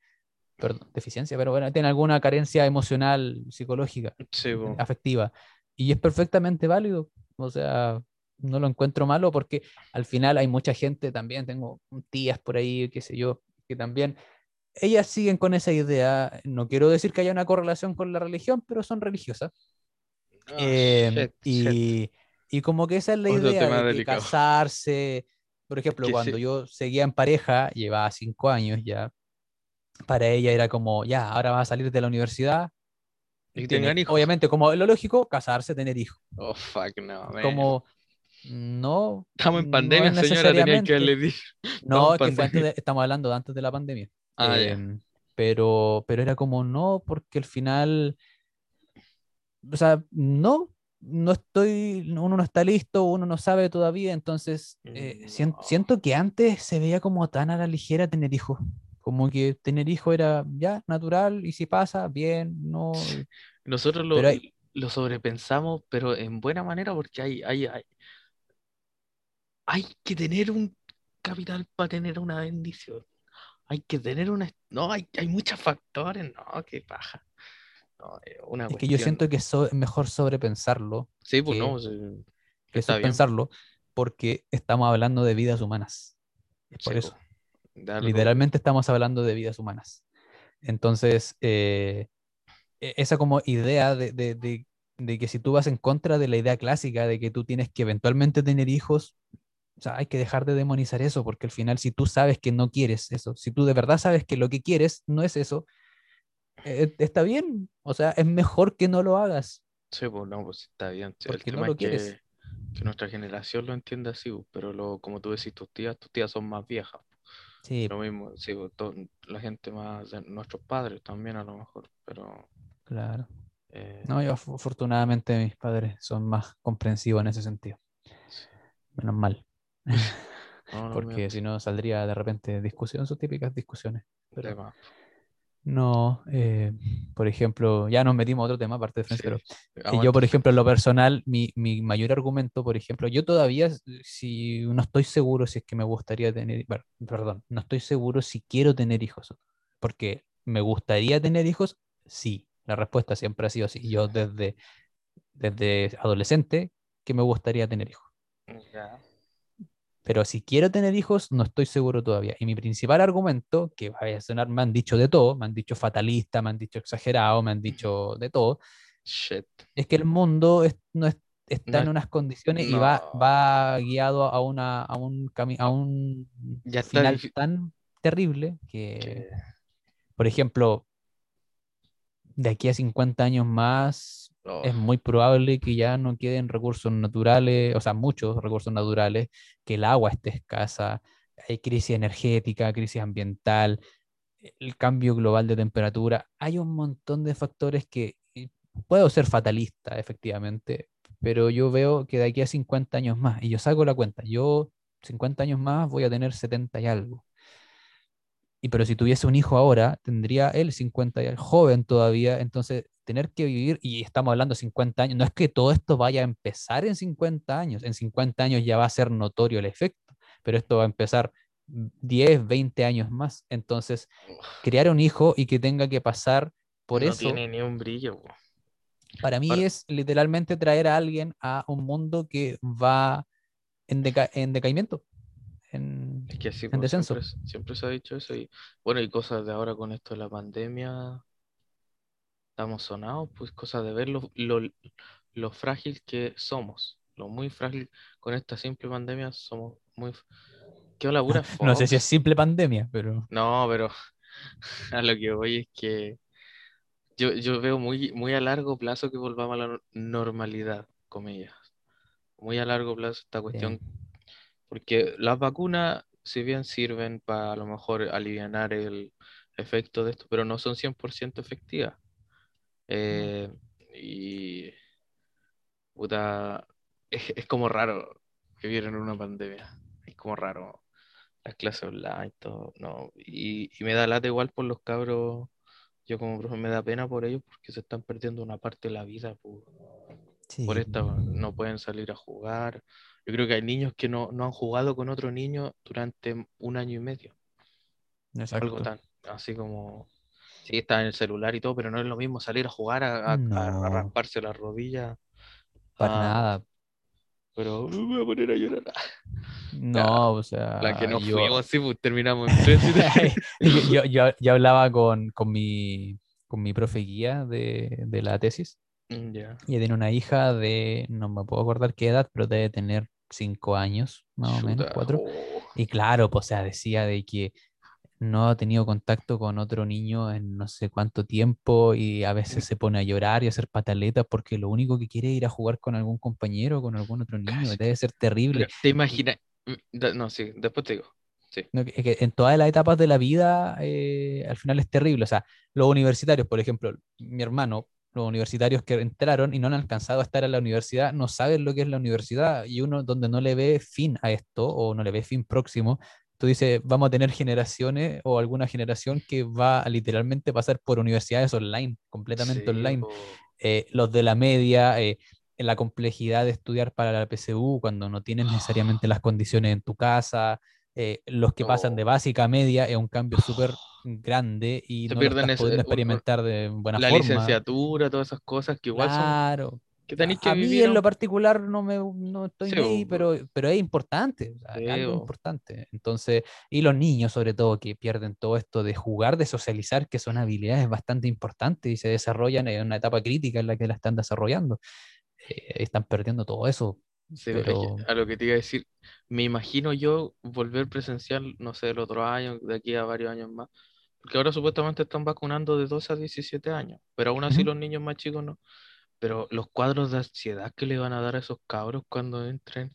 perdón, deficiencia, pero bueno, tiene alguna carencia emocional, psicológica, Sí, po. afectiva. Y es perfectamente válido. O sea, no lo encuentro malo porque al final hay mucha gente también, tengo tías por ahí, qué sé yo, que también ellas siguen con esa idea. No quiero decir que haya una correlación con la religión, pero son religiosas. Ah, Eh, shit, shit. y, y como que esa es la Otro idea de que casarse. Por ejemplo, Que cuando sí. yo seguía en pareja, llevaba cinco años ya, para ella era como, ya, ahora vas a salir de la universidad. Y tengan hijos. Obviamente, como lo lógico, casarse, tener hijos. Oh, fuck, no, man. Como, no. Estamos en no pandemia, es señora, tenía que dicho. No, es que antes de- estamos hablando de antes de la pandemia. Ah, ya. Em, pero, pero era como no, porque al final, o sea, no, no estoy, uno no está listo, uno no sabe todavía, entonces eh, sien- No. siento que antes se veía como tan a la ligera tener hijos, como que tener hijos era ya natural y si pasa, bien, no. Nosotros lo, hay- lo sobrepensamos, pero en buena manera, porque hay, hay, hay, hay que tener un capital para tener una bendición. Hay que tener una... No, hay, hay muchos factores, no, qué paja. No, es una Es que yo siento que so- es mejor sobrepensarlo Sí, pues que- no, sí, que Está bien. pensarlo, porque estamos hablando de vidas humanas. Es por sí, eso. pues, Literalmente estamos hablando de vidas humanas. Entonces, eh, e- esa como idea de, de- de- de que si tú vas en contra de la idea clásica de que tú tienes que eventualmente tener hijos, o sea, hay que dejar de demonizar eso, porque al final si tú sabes que no quieres eso, si tú de verdad sabes que lo que quieres no es eso, eh, está bien. O sea, es mejor que no lo hagas. Sí, pues no, pues está bien. sí, El Porque no tema lo es quieres. que, que nuestra generación lo entiende así, pues, pero lo, como tú decís, tus tías, tus tías son más viejas. Sí, Lo mismo, sí, pues, to- la gente más nuestros padres también a lo mejor, pero claro. eh, No, yo af- afortunadamente mis padres son más comprensivos en ese sentido. Menos mal. no, no, porque si no saldría de repente discusión, sus típicas discusiones. Pero tema, no, eh, por ejemplo, ya nos metimos a otro tema aparte de sí, pero eh, yo, por ejemplo, en lo personal, mi, mi mayor argumento, por ejemplo, yo todavía, si no estoy seguro si es que me gustaría tener, bueno, perdón, no estoy seguro si quiero tener hijos, porque me gustaría tener hijos, sí, la respuesta siempre ha sido sí. Yo desde, desde adolescente que me gustaría tener hijos. ya, Pero si quiero tener hijos, no estoy seguro todavía. Y mi principal argumento, que vaya a sonar, me han dicho de todo, me han dicho fatalista, me han dicho exagerado, me han dicho de todo, shit, es que el mundo es- no es- está No en unas condiciones y va, no. va guiado a, una, a un, a un Ya está final difí- tan terrible que, que- por ejemplo, de aquí a 50 años más Oh, es muy probable que ya no queden recursos naturales, o sea, muchos recursos naturales, que el agua esté escasa, hay crisis energética, crisis ambiental, el cambio global de temperatura, hay un montón de factores que puedo ser fatalista, efectivamente, pero yo veo que de aquí a 50 años más, y yo saco la cuenta, yo 50 años más voy a tener 70 y algo. Y pero si tuviese un hijo ahora, tendría él 50 y algo, joven todavía, entonces tener que vivir, y estamos hablando de 50 años, no es que todo esto vaya a empezar en 50 años, en 50 años ya va a ser notorio el efecto, pero esto va a empezar 10, 20 años más. Entonces, criar un hijo y que tenga que pasar por no eso, tiene ni un brillo. para mí Ahora- es literalmente traer a alguien a un mundo que va en, deca- en decaimiento. En, Es que en po, descenso. siempre, se- siempre se ha dicho eso. Y bueno, y cosas de ahora con esto de la pandemia, estamos sonados, pues cosas de ver lo, lo, lo frágil que somos. Lo muy frágil con esta simple pandemia somos muy... ¿Qué hola, pura no sé si es simple pandemia, pero No, pero a lo que voy es que yo, yo veo muy, muy a largo plazo que volvamos a la nor- normalidad, comillas. Muy a largo plazo esta cuestión, porque las vacunas, si bien sirven para a lo mejor aliviar el efecto de esto, pero no son 100% efectivas. Eh, y puta, es, es como raro vivir en una pandemia. Es como raro las clases online, todo, no. Y, y me da lata igual por los cabros. Yo como profe me da pena por ellos porque se están perdiendo una parte de la vida por, sí, por esta, no pueden salir a jugar. Yo creo que hay niños que no, no han jugado con otro niño durante un año y medio. Algo exacto. tan, así como, sí, está en el celular y todo, pero no es lo mismo salir a jugar a, a- a- a No. rasparse las rodillas. Para a- nada. Pero me voy a poner a llorar. No, o sea, La que no yo, fuimos, sí, pues terminamos en yo, yo, yo- hablaba con, con mi, con mi profe guía de, de la tesis. Mm, Ya. Ella tiene una hija de, no me puedo acordar qué edad, pero debe tener cinco años, más o menos, cuatro. oh. Y claro, pues, o sea, decía de que no ha tenido contacto con otro niño en no sé cuánto tiempo y a veces se pone a llorar y a hacer pataletas porque lo único que quiere es ir a jugar con algún compañero, con algún otro niño. Casi. Debe ser terrible. te imaginas, mm, no, sí, después te digo. Sí. En todas las etapas de la vida, eh, al final es terrible. O sea, los universitarios, por ejemplo, mi hermano, los universitarios que entraron y no han alcanzado a estar en la universidad, no saben lo que es la universidad. Y uno donde no le ve fin a esto o no le ve fin próximo, tú dices, vamos a tener generaciones o alguna generación que va a literalmente pasar por universidades online, completamente Sí, online po. eh, los de la media, eh, la complejidad de estudiar para la PSU cuando no tienes necesariamente las condiciones en tu casa, eh, los que pasan de No. básica a media es un cambio súper grande y Se no pierden estás ese- un- experimentar de buena La forma. licenciatura, todas esas cosas que igual son, Claro. que tenéis que a mí vivir. en lo particular no me no estoy Sí, ahí, pero, pero es importante, o sea, es Sí, algo importante. Entonces, y los niños sobre todo que pierden todo esto de jugar, de socializar, que son habilidades bastante importantes y se desarrollan en una etapa crítica en la que la están desarrollando. Eh, están perdiendo todo eso. Sí, pero a lo que te iba a decir, me imagino yo volver presencial, no sé, el otro año, de aquí a varios años más, porque ahora supuestamente están vacunando de 12 a 17 años, pero aún así Ujú. los niños más chicos no. Pero los cuadros de ansiedad que le van a dar a esos cabros cuando entren,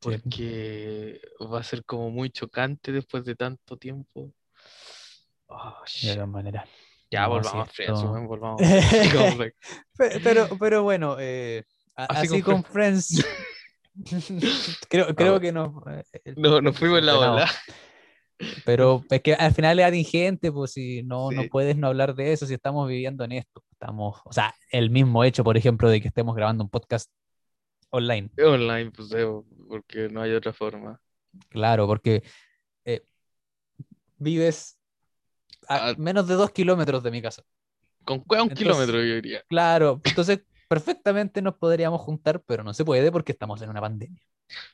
Sí. porque va a ser como muy chocante después de tanto tiempo. Oh, de todas maneras. Ya volvamos sí, a Friends, volvamos Friends, Pero, pero bueno, eh, Así así, con con Friends. creo creo que no. eh, No, nos fuimos en la ola. Pero es que al final es atingente, pues si no, no Sí. puedes no hablar de eso, si estamos viviendo en esto. Estamos, o sea, el mismo hecho, por ejemplo, de que estemos grabando un podcast online. Online, pues, eh, porque no hay otra forma. Claro, porque eh, vives a Ah. menos de dos kilómetros de mi casa. Con cueva un Entonces- kilómetro, yo diría. Claro, entonces perfectamente nos podríamos juntar, pero no se puede porque estamos en una pandemia.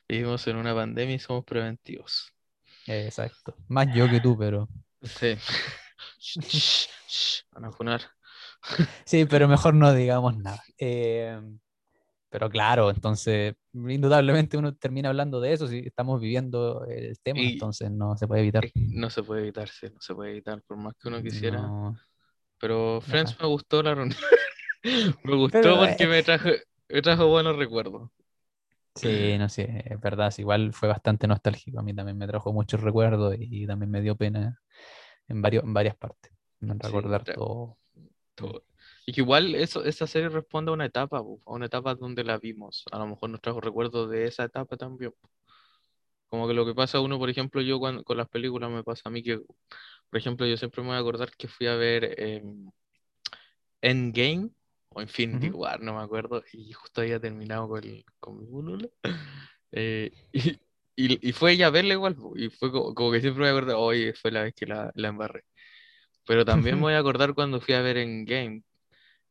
Vivimos en una pandemia y somos preventivos. Exacto. Más yo que tú, pero. Sí. Van a funar. Sí, pero mejor no digamos nada. Eh, pero claro, entonces, indudablemente uno termina hablando de eso si estamos viviendo el tema, Y- entonces no se puede evitar. Es- No se puede evitarse, no se puede evitar. Por más que uno quisiera, No, Pero Friends Ajá. me gustó la reunión. Me gustó Pero porque eh, me trajo, me trajo buenos recuerdos. Sí, no sé, es verdad, igual fue bastante nostálgico. A mí también me trajo muchos recuerdos y también me dio pena en varios, en varias partes. En recordar todo. Todo. Y que igual eso, esa serie responde a una etapa, a una etapa donde la vimos. A lo mejor nos trajo recuerdos de esa etapa también. Como que lo que pasa a uno, por ejemplo, yo cuando, con las películas me pasa a mí que, por ejemplo, yo siempre me voy a acordar que fui a ver em, Endgame o Infinity ujú, War, no me acuerdo, y justo había terminado con, el- con mi polola. Eh, y, y, y fue ella a verla igual, y fue como, como que siempre me acuerdo, oye, fue la vez que la, la embarré. Pero también me voy a acordar cuando fui a ver Endgame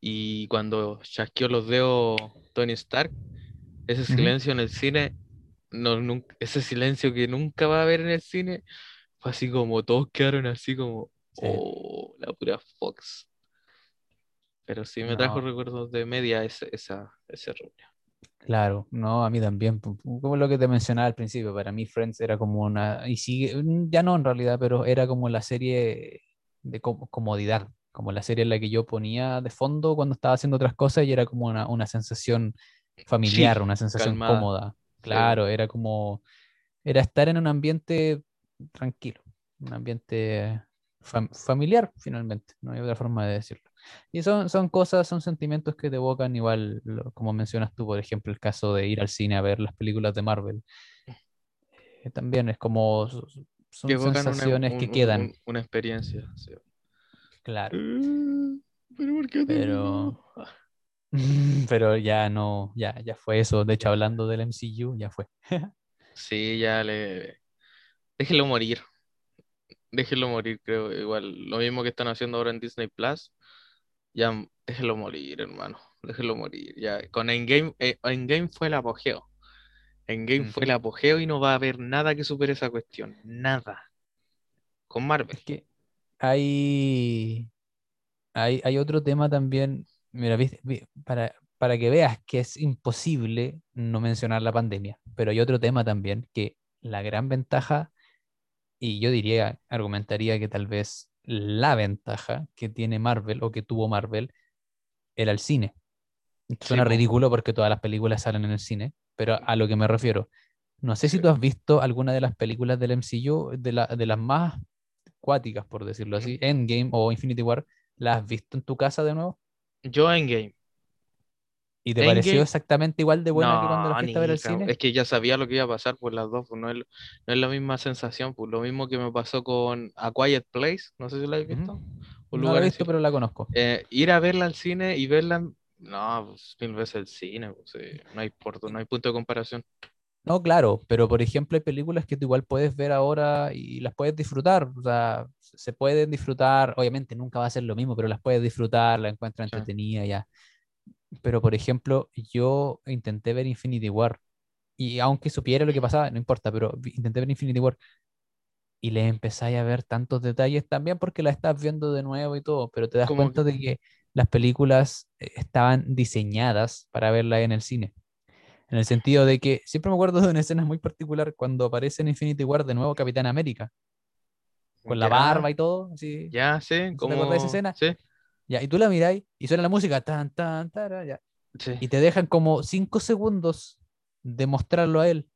y cuando chasqueó los dedos Tony Stark, ese silencio en el cine, no, nun- ese silencio que nunca va a haber en el cine, fue así como todos quedaron así como, Sí, oh, la pura Fox. Pero sí me trajo no, recuerdos de media ese, esa, ese reunión. claro, no, a mí también. Como lo que te mencionaba al principio, para mí Friends era como una, y sigue, mm, ya no en realidad, pero era como la serie de com- comodidad, como la serie en la que yo ponía de fondo cuando estaba haciendo otras cosas y era como una, una sensación familiar, Sí, una sensación calmada. cómoda. Sí. Claro, era como, era estar en un ambiente tranquilo, un ambiente fam- familiar finalmente, no hay otra forma de decirlo. Y son, son cosas, son sentimientos que te evocan igual, como mencionas tú, por ejemplo, el caso de ir al cine a ver las películas de Marvel. Eh, también es como, Que son una, sensaciones un- que quedan, un- una experiencia. sí. claro, Eh, Pero ¿por qué pero, pero ya no, ya, ya fue eso. De hecho, hablando del MCU, ya fue. Sí, ya le... Déjenlo morir. Déjenlo morir, creo. Igual, lo mismo que están haciendo ahora en Disney Plus. Ya, mm, déjenlo morir, hermano. Déjenlo morir. Ya, con Endgame, eh, Endgame fue el apogeo. Endgame fue el apogeo y no va a haber nada que supere esa cuestión. Nada. Con Marvel. Es que hay, hay, hay otro tema también, mira, viste, Vi- para, para que veas que es imposible no mencionar la pandemia, pero hay otro tema también que la gran ventaja, y yo diría, argumentaría que tal vez la ventaja que tiene Marvel o que tuvo Marvel era el cine. Suena ridículo porque todas las películas salen en el cine, pero a lo que me refiero, no sé si tú has visto alguna de las películas del MCU, de, la, de las más cuáticas, por decirlo así, Endgame o Infinity War, ¿las has visto en tu casa de nuevo? Yo Endgame. ¿Y te pareció Endgame exactamente igual de buena que cuando la No, fuiste a ver al cine? Es que ya sabía lo que iba a pasar por las dos, pues no es, no es la misma sensación, pues lo mismo que me pasó con A Quiet Place, no sé si la Ujú. visto, Un No la he lugar visto, silencio. pero la conozco. Eh, ir a verla al cine y verla, no, pues mil veces el cine, pues, sí, no hay por- no hay punto de comparación. No, claro, pero por ejemplo hay películas que tú igual puedes ver ahora y las puedes disfrutar, o sea, se pueden disfrutar, obviamente nunca va a ser lo mismo, pero las puedes disfrutar, la encuentras Sí. entretenida ya. Pero por ejemplo, yo intenté ver Infinity War y aunque supiera lo que pasaba, no importa, pero intenté ver Infinity War y le empezáis a ver tantos detalles también porque la estás viendo de nuevo y todo, pero te das cuenta de que las películas eh, estaban diseñadas para verla en el cine. En el sentido de que siempre me acuerdo de una escena muy particular cuando aparece en Infinity War de nuevo Capitán América, con la barba y todo, así. ya sé, ¿No esa escena? sí, Ya, y tú la miráis y suena la música, tan, tan, ya. sí. Y te dejan como cinco segundos de mostrarlo a él.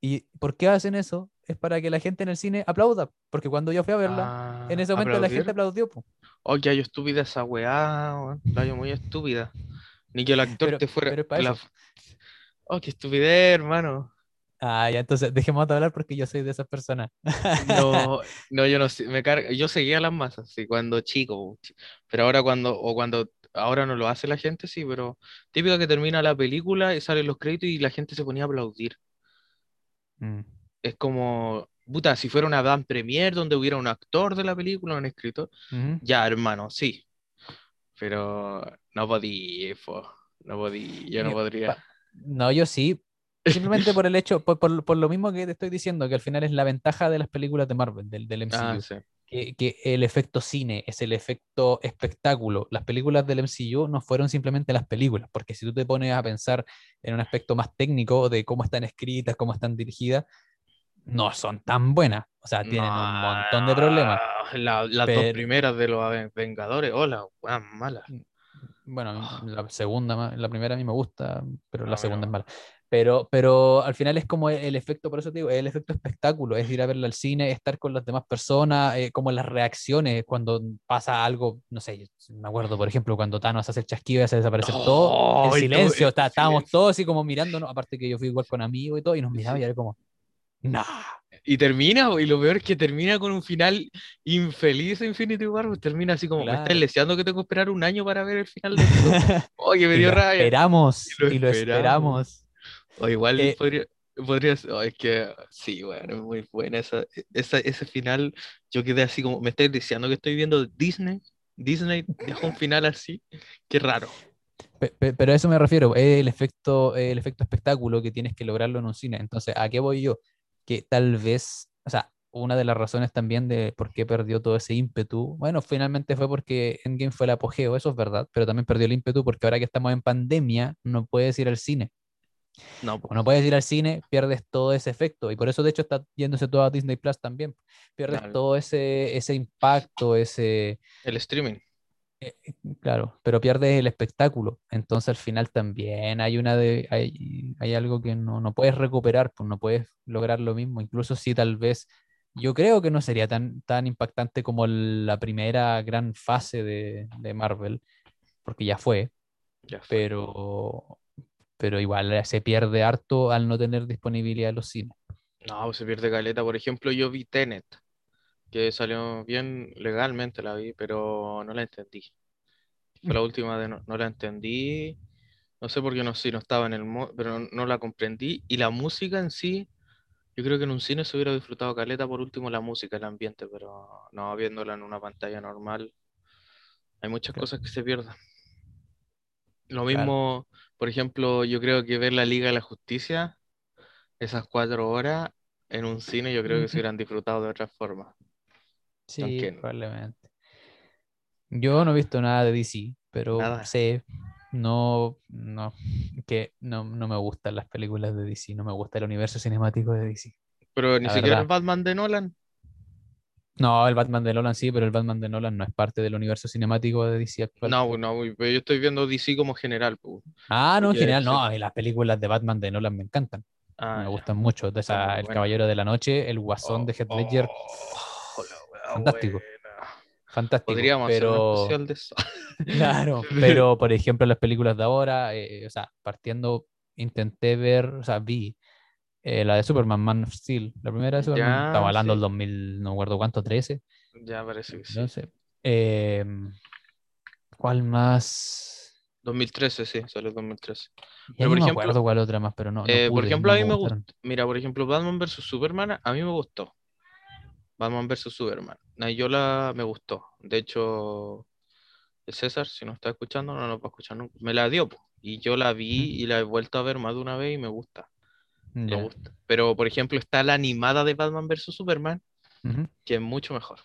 ¿Y por qué hacen eso? Es para que la gente en el cine aplauda, porque cuando yo fui a verla, en Ah, ese momento la gente aplaudió. po. Oh, ya yo estúpida esa weá, la muy estúpida. Ni que el actor Pero, te fuera, pero la... Oh, qué estupidez, hermano. Ah, ya, entonces dejemos de hablar porque yo soy de esas personas. No, no, yo no sé, me carga, yo seguía las masas, sí, cuando chico, chi- pero ahora cuando, o cuando, ahora no lo hace la gente, sí, pero típico que termina la película y salen los créditos y la gente se ponía a aplaudir. Mm, Es como, puta, si fuera una van premier donde hubiera un actor de la película, un escritor, ya, hermano, sí, pero no podía, po, no podía, yo no podría. No, yo sí. Simplemente por el hecho, por, por- por lo mismo que te estoy diciendo, que al final es la ventaja de las películas de Marvel, del, del Ah, MCU. sí, Que, que el efecto cine es el efecto espectáculo. Las películas del MCU no fueron simplemente las películas, porque si tú te pones a pensar en un aspecto más técnico de cómo están escritas, cómo están dirigidas, no son tan buenas. O sea, tienen un montón de problemas. No, la- las dos primeras de los Vengadores, hola, weas malas. Bueno, la segunda, la primera a mí me gusta, pero la mí segunda es mala. Pero, pero al final es como el, el efecto, por eso te digo, el efecto espectáculo, es ir a verla al cine, estar con las demás personas, eh, como las reacciones cuando pasa algo, no sé, me acuerdo, por ejemplo, cuando Thanos hace el chasquido y hace desaparecer todo, en silencio, el está- estábamos silencio. todos así como mirándonos, aparte que yo fui igual con amigos y todo, y nos miraba y era como, nah, Y termina, y lo peor es que termina con un final infeliz Infinity War, pues termina así como, me estás deseando que tengo que esperar un año para ver el final de esto. Oye, me y dio lo rabia. esperamos, Y lo y lo esperamos. O igual Eh, podría, podría ser- oh, es que sí, bueno, es muy buena esa, esa, ese final. Yo quedé así como, me estáis diciendo que estoy viendo Disney. Disney dejó un final así. Qué raro. Pe- pe- Pero a eso me refiero, el efecto, el efecto espectáculo que tienes que lograrlo en un cine. Entonces, ¿a qué voy yo? Que tal vez, o sea, una de las razones también de por qué perdió todo ese ímpetu, bueno, finalmente fue porque Endgame fue el apogeo, eso es verdad, pero también perdió el ímpetu porque ahora que estamos en pandemia, no puedes ir al cine. No, no puedes ir al cine, pierdes todo ese efecto. Y por eso, de hecho, está yéndose todo a Disney Plus también. Pierdes Dale. todo ese, ese impacto, ese, el streaming. Claro, pero pierdes el espectáculo. Entonces al final también hay una de hay, hay algo que no, no puedes recuperar, pues no puedes lograr lo mismo. Incluso si tal vez yo creo que no sería tan, tan impactante como la primera gran fase de, de Marvel, porque ya fue, Ya fue. pero, pero igual se pierde harto al no tener disponibilidad en los cines. No, se pierde caleta. Por ejemplo, yo vi Tenet, que salió bien legalmente, la vi, pero no la entendí. Fue la última de no, no la entendí. No sé por qué no, si no estaba en el modo, pero no, no la comprendí. Y la música en sí, yo creo que en un cine se hubiera disfrutado caleta por último la música, el ambiente, pero no viéndola en una pantalla normal. Hay muchas Claro. cosas que se pierden. Lo Claro. mismo, por ejemplo, yo creo que ver la Liga de la Justicia, esas cuatro horas en un cine, yo creo que se hubieran disfrutado de otra forma. Sí, probablemente. Yo no he visto nada de DC, pero Nada. sé, no, no, que no, no me gustan las películas de DC, no me gusta el universo cinemático de DC. Pero ni La siquiera el verdad. Batman de Nolan. No, el Batman de Nolan sí, pero el Batman de Nolan no es parte del universo cinemático de DC actual. No, no, pero yo estoy viendo DC como general. pues. Ah, no, en general no, a mí las películas de Batman de Nolan me encantan, Ah, me ya. gustan mucho. Muy esa, El. Caballero de la Noche, El Guasón de Heath Ledger, Oh, fantástico. buena. fantástico. Podríamos hacer un pero... especial de eso. Claro, pero por ejemplo las películas de ahora, eh, o sea, partiendo, intenté ver, o sea, vi eh, la de Superman, Man of Steel, la primera de Superman, Ya, estamos hablando sí. del 2000, no me acuerdo cuánto, 13, Ya parece que sí. no sé. Eh, ¿cuál más? 2013, sí, salió 2013. Ya Pero, por me ejemplo, acuerdo cuál otra más, pero no, no Eh, por ejemplo, no a mí me gustaron. gusta. Mira, por ejemplo, Batman vs Superman, a mí me gustó. Batman vs Superman. Yo la me gustó. De hecho, el César, si no está escuchando, no nos va a escuchar nunca. Me la dio, po. Y yo la vi y la he vuelto a ver más de una vez y me gusta. Me gusta. Pero, por ejemplo, está la animada de Batman vs Superman, que es mucho mejor.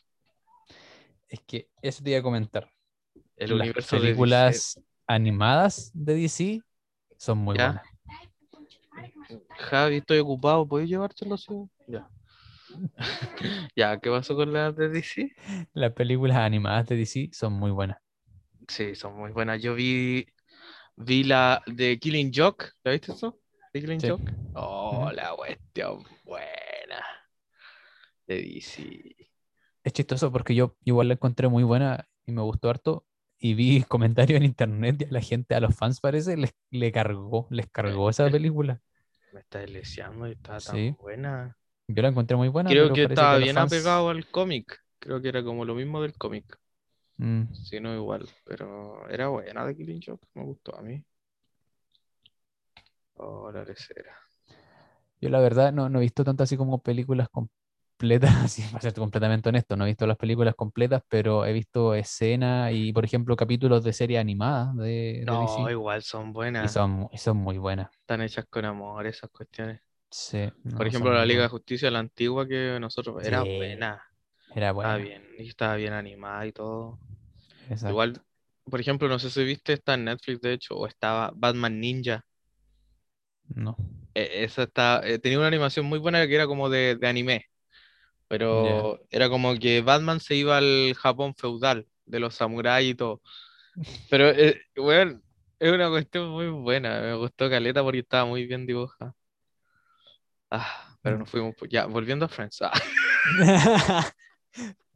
Es que eso te iba a comentar. El Las universo de películas animadas de DC son muy Ya. buenas. Javi, estoy ocupado, ¿puedes llevártelo? Sí? Ya. ya, ¿qué pasó con las de DC? Las películas animadas de DC son muy buenas. Sí, son muy buenas. Yo vi, vi la de Killing Joke. ¿La viste eso? ¿De Killing Sí. Joke? Oh, la cuestión buena. De DC. Es chistoso porque yo igual la encontré muy buena y me gustó harto. Y vi comentarios en internet y a la gente, a los fans parece, les le cargó, les cargó esa película. Me está deseando y está tan Sí. buena. Yo la encontré muy buena. Creo pero que estaba bien fans- apegado al cómic. Creo que era como lo mismo del cómic. Mm, Si no igual. Pero era buena de Killing Joke. Me gustó a mí. Oh, la. Yo la verdad no, no he visto tantas así como películas completas, así para ser completamente honesto, no he visto las películas completas, pero he visto escenas y, por ejemplo, capítulos de serie animada de, de No, DC igual son y buenas. son, y son muy buenas. Están hechas con amor esas cuestiones. Sí, Por ejemplo, la Liga de. Justicia, la antigua que nosotros, era Sí, buena. Era Estaba buena. bien, y estaba bien animada y todo. exacto. Igual, por ejemplo, no sé si viste, está en Netflix de hecho, o estaba Batman Ninja. No. eh, esa está, eh, tenía una animación muy buena que era como de, de anime, pero era como que Batman se iba al Japón feudal, de los samuráis y todo. Pero, eh, weón, es una cuestión muy buena, me gustó Caleta porque estaba muy bien dibujada. Ah, pero nos fuimos, po- ya, volviendo a Friends, ah,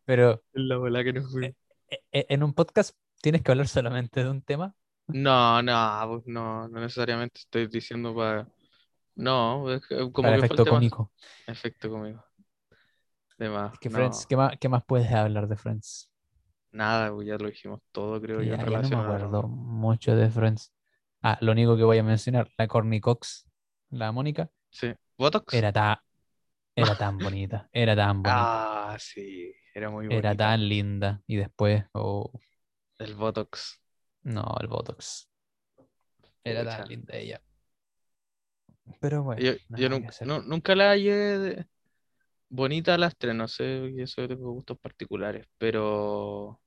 Pero la bola que nos fuimos. e- e- en un podcast tienes que hablar solamente de un tema. No, no, pues, no, no necesariamente estoy diciendo para... No, es como Para que efecto cómico. Efecto conmigo. De más, Es que no, Friends, ¿qué más, qué más puedes hablar de Friends? nada, pues, ya lo dijimos todo, creo yo, Ya, en ya no me acuerdo mucho de Friends. Ah, lo único que voy a mencionar, la Courtney Cox, la Mónica, Sí. ¿Botox? era, ta- era tan bonita, era tan bonita, Ah, sí, era muy era bonita. tan linda. Y después, oh, El Botox. no, el Botox. Era tan linda ella. Pero bueno, Yo, yo que nun- hacer. nu- nunca la hallé de- bonita a las tres, no sé, eso tengo gustos particulares, pero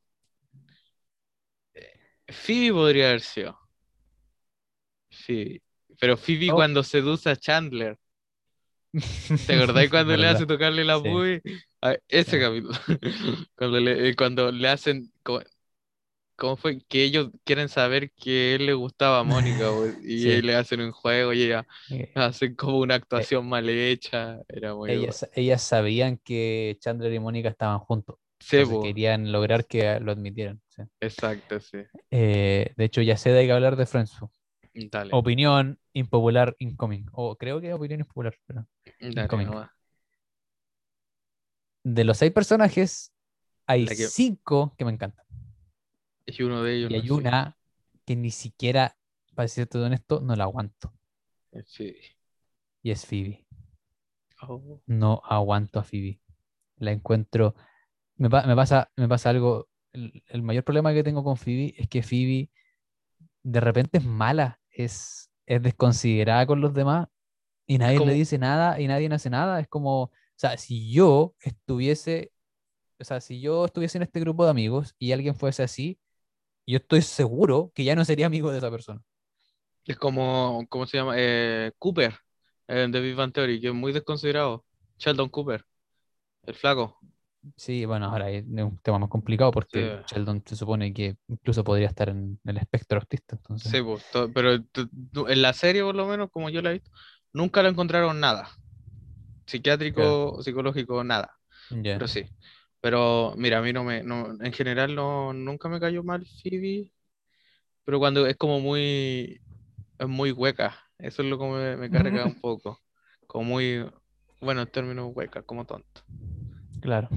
eh, Phoebe podría haber sido. Phoebe. Pero Phoebe Oh. cuando seduce a Chandler, ¿te acordáis cuando le hace tocarle la Sí. Ah, ese Sí. capítulo. Cuando le, eh, cuando le hacen, co- ¿cómo fue? Que ellos quieren saber que él le gustaba a Mónica, bo, y Sí. le hacen un juego y ella Eh, hacen como una actuación mal hecha, era muy bueno. ellas, ellas sabían que Chandler y Mónica estaban juntos. Sí, bo, querían lograr que lo admitieran. exacto, sí. Eh, de hecho, ya sé de qué hablar de Friends. Dale, Opinión impopular incoming. O creo que es opinión impopular. pero- dale. De los seis personajes, hay que- cinco que me encantan. Y uno de ellos Y no hay una que ni siquiera, para ser todo honesto, no la aguanto. es Phoebe. Y es Phoebe. Oh, No aguanto a Phoebe. La encuentro. Me, pa- me pasa, me pasa algo. El, el mayor problema que tengo con Phoebe es que Phoebe de repente es mala, es, es desconsiderada con los demás y nadie como- le dice nada y nadie hace nada. Es como, o sea, si yo estuviese, o sea, si yo estuviese en este grupo de amigos y alguien fuese así, yo estoy seguro que ya no sería amigo de esa persona. Es como, ¿cómo se llama? Eh, Cooper, eh, de Big Bang Theory, que es muy desconsiderado. Sheldon Cooper, el flaco. Sí, bueno, ahora es un tema más complicado porque Sí. Sheldon se supone que incluso podría estar en el espectro autista, entonces. Sí, pues, pero en la serie, por lo menos, como yo la he visto, nunca lo encontraron nada. Psiquiátrico, psicológico, nada. Ya. Pero sí. Pero mira, a mí no me, no, en general no, nunca me cayó mal Phoebe, pero cuando es como muy, es muy hueca, eso es lo que me, me carga un poco. Como muy, bueno, en términos hueca, como tonto. Claro.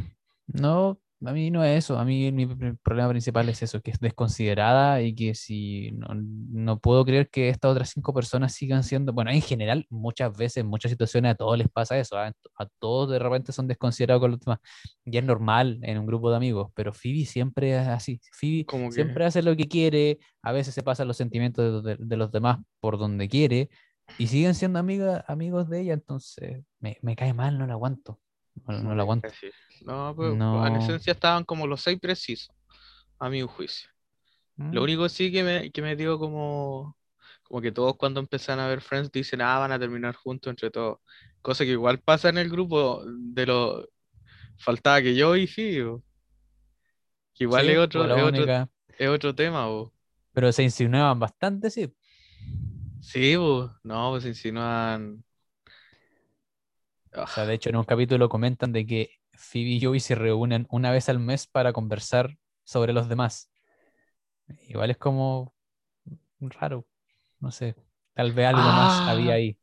No, a mí no es eso. A mí mi pr- problema principal es eso, que es desconsiderada y que si no, no puedo creer que estas otras cinco personas sigan siendo, bueno, en general, muchas veces, en muchas situaciones a todos les pasa eso. A todos de repente son desconsiderados con los demás. Y es normal en un grupo de amigos, pero Phoebe siempre es así. Phoebe que- siempre hace lo que quiere, a veces se pasan los sentimientos de, de- de los demás por donde quiere y siguen siendo amigas, amigos de ella, entonces me, me cae mal, no la aguanto. No, no la aguanto. No, pero en No. esencia estaban como los seis precisos, a mi juicio. Lo Mm. único sí que me, que me dio como, como que todos cuando empiezan a ver Friends dicen, ah, van a terminar juntos entre todos. Cosa que igual pasa en el grupo de los... Faltaba que yo y Fío. Que igual Sí, es otro, es otro, única, es otro tema, bo. pero se insinuaban bastante, sí. Sí, bo. No, pues insinúan... O sea, de hecho, en un capítulo comentan de que Phoebe y Joey se reúnen una vez al mes para conversar sobre los demás. Igual es como raro, no sé, tal vez algo más había Ah. ahí.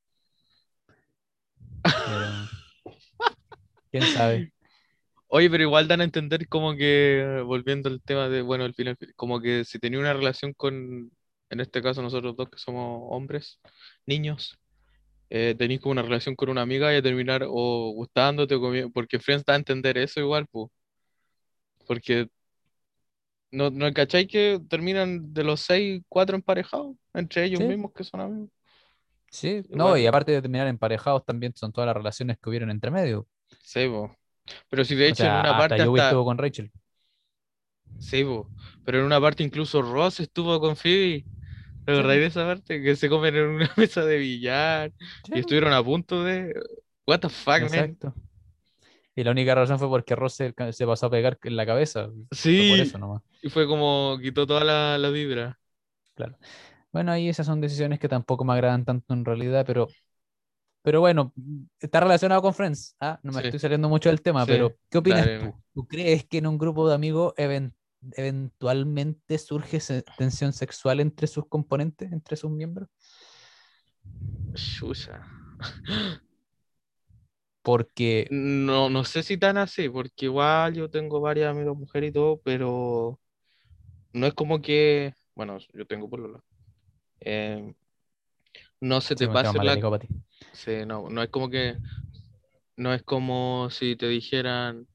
Pero, ¿Quién sabe? Oye, pero igual dan a entender como que, volviendo al tema de, bueno, al final, como que si tenía una relación con, en este caso nosotros dos que somos hombres, niños, eh, tenéis como una relación con una amiga y a terminar o gustándote o porque Friends da a entender eso igual, pues. Porque no, no cachai que terminan de los seis, cuatro emparejados entre ellos Sí. mismos que son amigos. Sí, no, y aparte de terminar emparejados, también son todas las relaciones que hubieron entre medio. Sí, po. Pero si de O hecho en sea, una hasta parte hasta... estuvo con Rachel. Sí, po. Pero en una parte incluso Ross estuvo con Phoebe. ¿Te acordáis de esa parte? Que se comen en una mesa de billar Sí, y estuvieron a punto de. What the fuck, man. exacto. Y la única razón fue porque Ross se, se pasó a pegar en la cabeza. Por Sí, eso nomás. y fue como quitó toda la, la vibra. Claro. Bueno, ahí esas son decisiones que tampoco me agradan tanto en realidad, pero, pero bueno, está relacionado con Friends. ¿ah? No me Sí. estoy saliendo mucho del tema, Sí, pero ¿qué opinas dale, tú? ¿Tú crees que en un grupo de amigos even- eventualmente surge tensión sexual entre sus componentes, entre sus miembros? Chucha. Porque, No, no sé si tan así, porque igual yo tengo varias amigas mujeres y todo, pero no es como que, bueno, yo tengo polola. Eh, no se sí, te pase más la, sí, no, no es como que, no es como si te dijeran,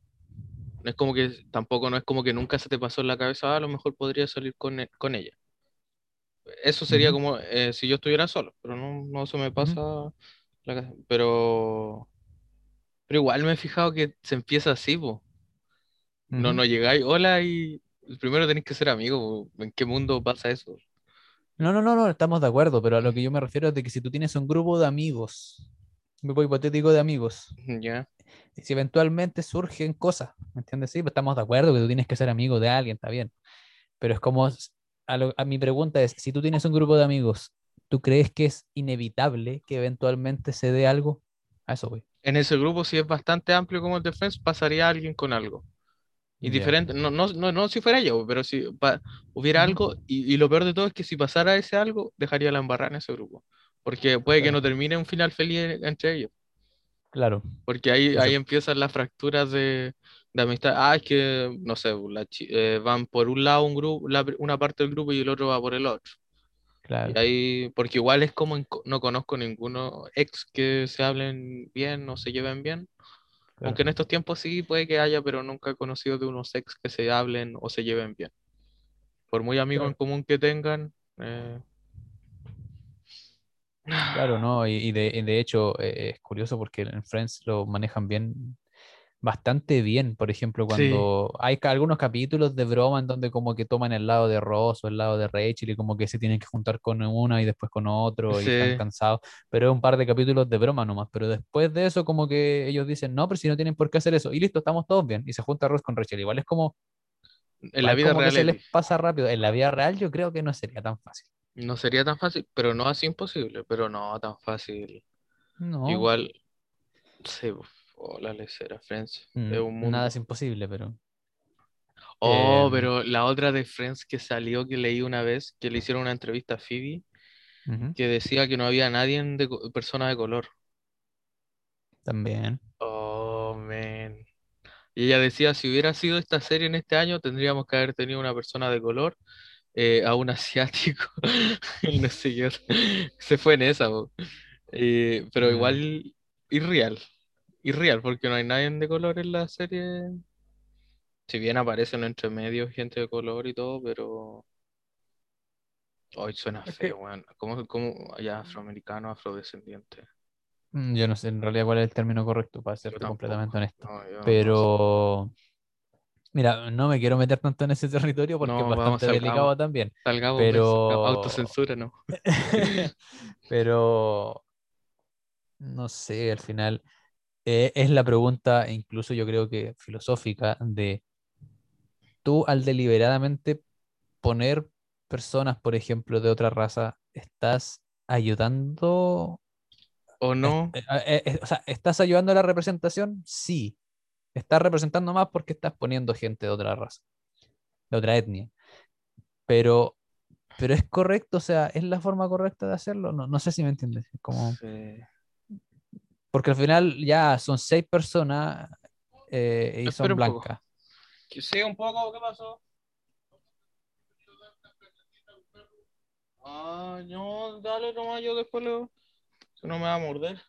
no es como que, tampoco no es como que nunca se te pasó en la cabeza, "Ah, a lo mejor podría salir con, e- con ella. Eso sería como eh, si yo estuviera solo, pero no, no se me pasa la. Pero, pero igual me he fijado que se empieza así, po. No, no llegáis, hola, y primero tenéis que ser amigos. po. ¿En qué mundo pasa eso? No, no, no, no, estamos de acuerdo, pero a lo que yo me refiero es de que si tú tienes un grupo de amigos, un grupo hipotético de amigos, Ya. Y si eventualmente surgen cosas, ¿me entiendes? Sí, pues estamos de acuerdo que tú tienes que ser amigo de alguien, está bien, pero es como, a, lo- a mi pregunta es, si tú tienes un grupo de amigos, ¿tú crees que es inevitable que eventualmente se dé algo? A eso, güey. En ese grupo, si es bastante amplio como el de Friends, pasaría alguien con algo. Y Ya. diferente, no, no, no, no si fuera yo, pero si pa- hubiera algo, y, y lo peor de todo es que si pasara ese algo, dejaría la embarrada en ese grupo. Porque puede que Claro. no termine un final feliz entre ellos. Claro, Porque ahí, Eso- ahí empiezan las fracturas de, de amistad. Ah, es que, no sé, la eh, van por un lado un grupo, la una parte del grupo y el otro va por el otro. claro, Y ahí, porque igual es como en no conozco ninguno ex que se hablen bien o se lleven bien. claro. Aunque en estos tiempos sí puede que haya, pero nunca he conocido de unos ex que se hablen o se lleven bien. Por muy amigos en Claro. común que tengan. eh, Claro, ¿no? Y, y de, y de hecho eh, es curioso porque en Friends lo manejan bien, bastante bien. Por ejemplo, Sí, cuando hay algunos capítulos de broma en donde como que toman el lado de Ross o el lado de Rachel y como que se tienen que juntar con una y después con otro y están cansados. Pero es un par de capítulos de broma nomás. Pero después de eso como que ellos dicen, no, pero si no tienen por qué hacer eso. Y listo, estamos todos bien. Y se junta Ross con Rachel. Igual es como, en la vida real se es les pasa rápido. En la vida real yo creo que no sería tan fácil. No sería tan fácil, pero no así imposible, pero no tan fácil. No, Igual, sí, uf, oh, la lecera, Friends, es mm, nada es imposible, pero... Oh, em, pero la otra de Friends que salió, que leí una vez, que le hicieron una entrevista a Phoebe, que decía que no había nadie de persona de color. También. Oh, man. Y ella decía, si hubiera sido esta serie en este año, tendríamos que haber tenido una persona de color, eh, a un asiático, no sé qué. Se fue en esa. Eh, pero Mm, igual irreal. Irreal, porque no hay nadie de color en la serie. Si bien aparecen entre medios gente de color y todo, pero... Hoy suena Es feo, que weón. ¿Cómo, cómo allá afroamericano, afrodescendiente? mm, yo no sé en realidad cuál es el término correcto, para tampoco. completamente honesto. No, sé. Mira, no me quiero meter tanto en ese territorio porque es No, bastante delicado también. Salgamos Pero, autocensura, ¿no? pero, no sé, al final eh, es la pregunta, incluso yo creo que filosófica, de tú al deliberadamente poner personas, por ejemplo, de otra raza, ¿estás ayudando ¿O no? eh, eh, o sea, ¿estás ayudando a la representación? Sí. Estás representando más porque estás poniendo gente de otra raza, de otra etnia. Pero, pero es correcto, o sea, ¿es la forma correcta de hacerlo? No, no sé si me entiendes. es Como, Sí. porque al final ya son seis personas eh, y son blancas. Que siga un poco, ¿qué pasó? Ah, no, dale nomás, yo después lo... No me va a morder.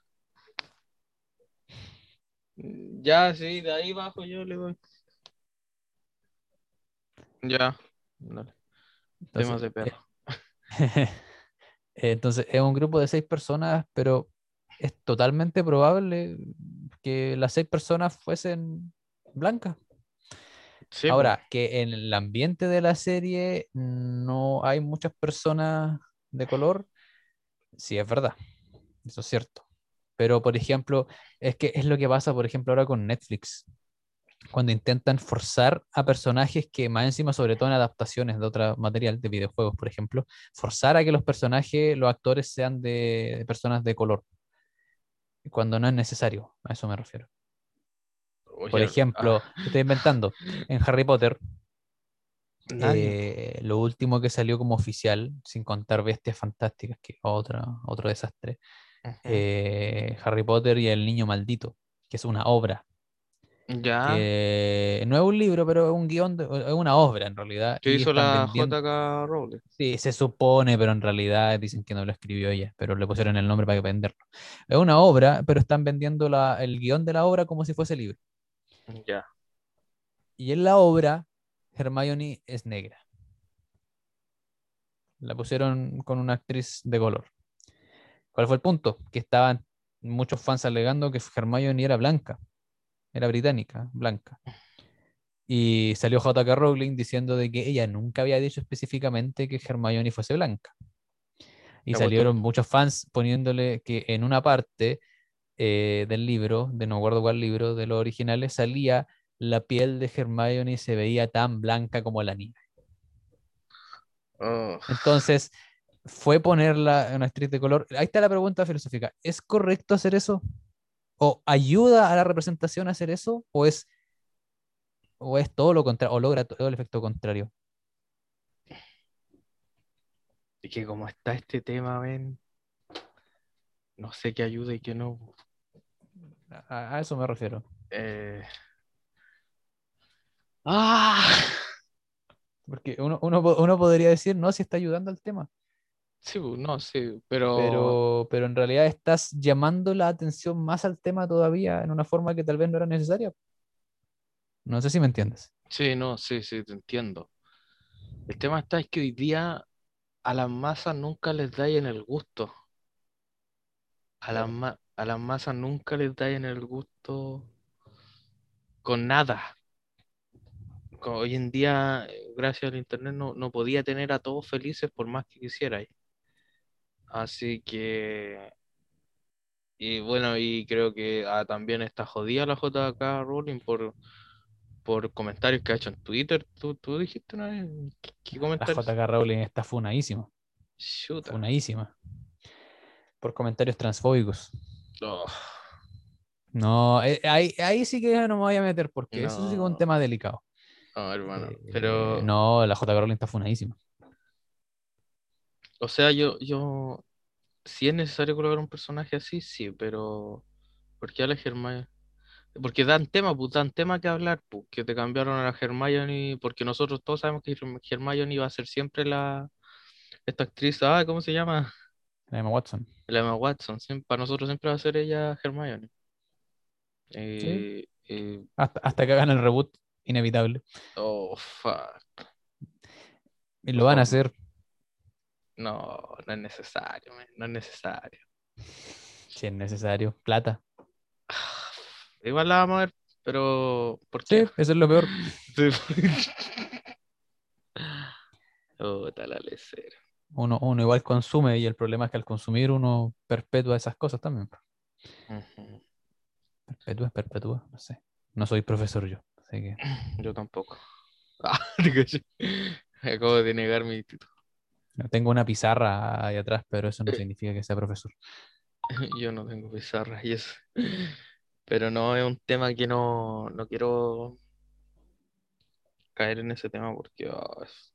Mm, Ya, sí, de ahí bajo yo le doy. Ya, dale. Temas Entonces, de eh, perro. entonces, es un grupo de seis personas, pero es totalmente probable que las seis personas fuesen blancas. Sí. Ahora, que en el ambiente de la serie no hay muchas personas de color, sí es verdad, eso es cierto. Pero, por ejemplo, es que es lo que pasa, por ejemplo, ahora con Netflix, cuando intentan forzar a personajes que más encima, sobre todo en adaptaciones de otro material, de videojuegos, por ejemplo, forzar a que los personajes, los actores sean de, de personas de color, cuando no es necesario, a eso me refiero. Por Oye, ejemplo, ah, estoy inventando, en Harry Potter, eh, lo último que salió como oficial, sin contar Bestias Fantásticas, que otra, otro desastre, Eh, Harry Potter y el Niño Maldito, que es una obra, Ya. que no es un libro, pero es un guion, de- es una obra en realidad, ¿Qué y hizo la vendiendo, JK Rowling? sí, se supone, pero en realidad dicen que no lo escribió ella, pero le pusieron el nombre para venderlo. Es una obra, pero están vendiendo la- el guion de la obra como si fuese libro. Ya. Y en la obra, Hermione es negra. La pusieron con una actriz de color. ¿Cuál fue el punto? Que estaban muchos fans alegando que Hermione era blanca. Era británica, blanca. Y salió J.K. Rowling diciendo de que ella nunca había dicho específicamente que Hermione fuese blanca. Y salieron muchos fans poniéndole que en una parte eh, del libro, de no recuerdo cuál libro, de los originales, salía la piel de Hermione y se veía tan blanca como la nieve. Oh, Entonces, fue ponerla en una actriz de color. Ahí está la pregunta filosófica. ¿Es correcto hacer eso? ¿O ayuda a la representación a hacer eso? ¿O es, o es todo lo contrario? ¿O logra todo el efecto contrario? y que como está este tema, ven, no sé qué ayuda y qué no. A, a eso me refiero. Eh, ¡Ah! Porque uno, uno, uno podría decir, no, si está ayudando al tema. Sí, bu, no, sí, pero, Pero, pero en realidad estás llamando la atención más al tema todavía en una forma que tal vez no era necesaria. No sé si me entiendes. sí, no, sí, sí, te entiendo. El tema está es que hoy día a las masas nunca les da en el gusto. A las, ma- a las masas nunca les da en el gusto con nada. Hoy en día, eh, gracias al internet, no, no podía tener a todos felices por más que quisiera. Así que, y bueno, y creo que ah, también está jodida la JK Rowling por, por comentarios que ha hecho en Twitter. ¿Tú, tú dijiste una vez? ¿Qué, qué La comentarios? JK Rowling está funadísima. Chuta. Funadísima. Por comentarios transfóbicos. Oh, No, eh, ahí, ahí sí que no me voy a meter porque eso sí es un tema delicado. no, hermano. Eh, Pero, No, la JK Rowling está funadísima. O sea, yo, yo, si es necesario colocar un personaje así, sí, pero, ¿por qué a la Hermione? Porque dan tema, pues dan tema que hablar, pues, que te cambiaron a la Hermione, porque nosotros todos sabemos que Herm- Hermione iba a ser siempre la, esta actriz, ah, ¿cómo se llama? La Emma Watson. La Emma Watson, siempre, para nosotros siempre va a ser ella Hermione. Eh, eh, Hasta, hasta que hagan el reboot inevitable. oh, fuck. Y lo van a hacer. No, no es necesario, man, no es necesario. Si es necesario. Plata. Igual la vamos a ver, pero ¿por Sí, qué? eso es lo peor. Sí. Oh, tal. Uno, uno igual consume y el problema es que al consumir uno perpetúa esas cosas también. Ujú. Perpetúa, perpetúa, no sé. No soy profesor yo, así que Yo tampoco. Ah. Acabo de negar mi título. Tengo una pizarra ahí atrás, pero eso no significa que sea profesor. Yo no tengo pizarra y eso. Pero no es un tema que no, no quiero caer en ese tema porque es-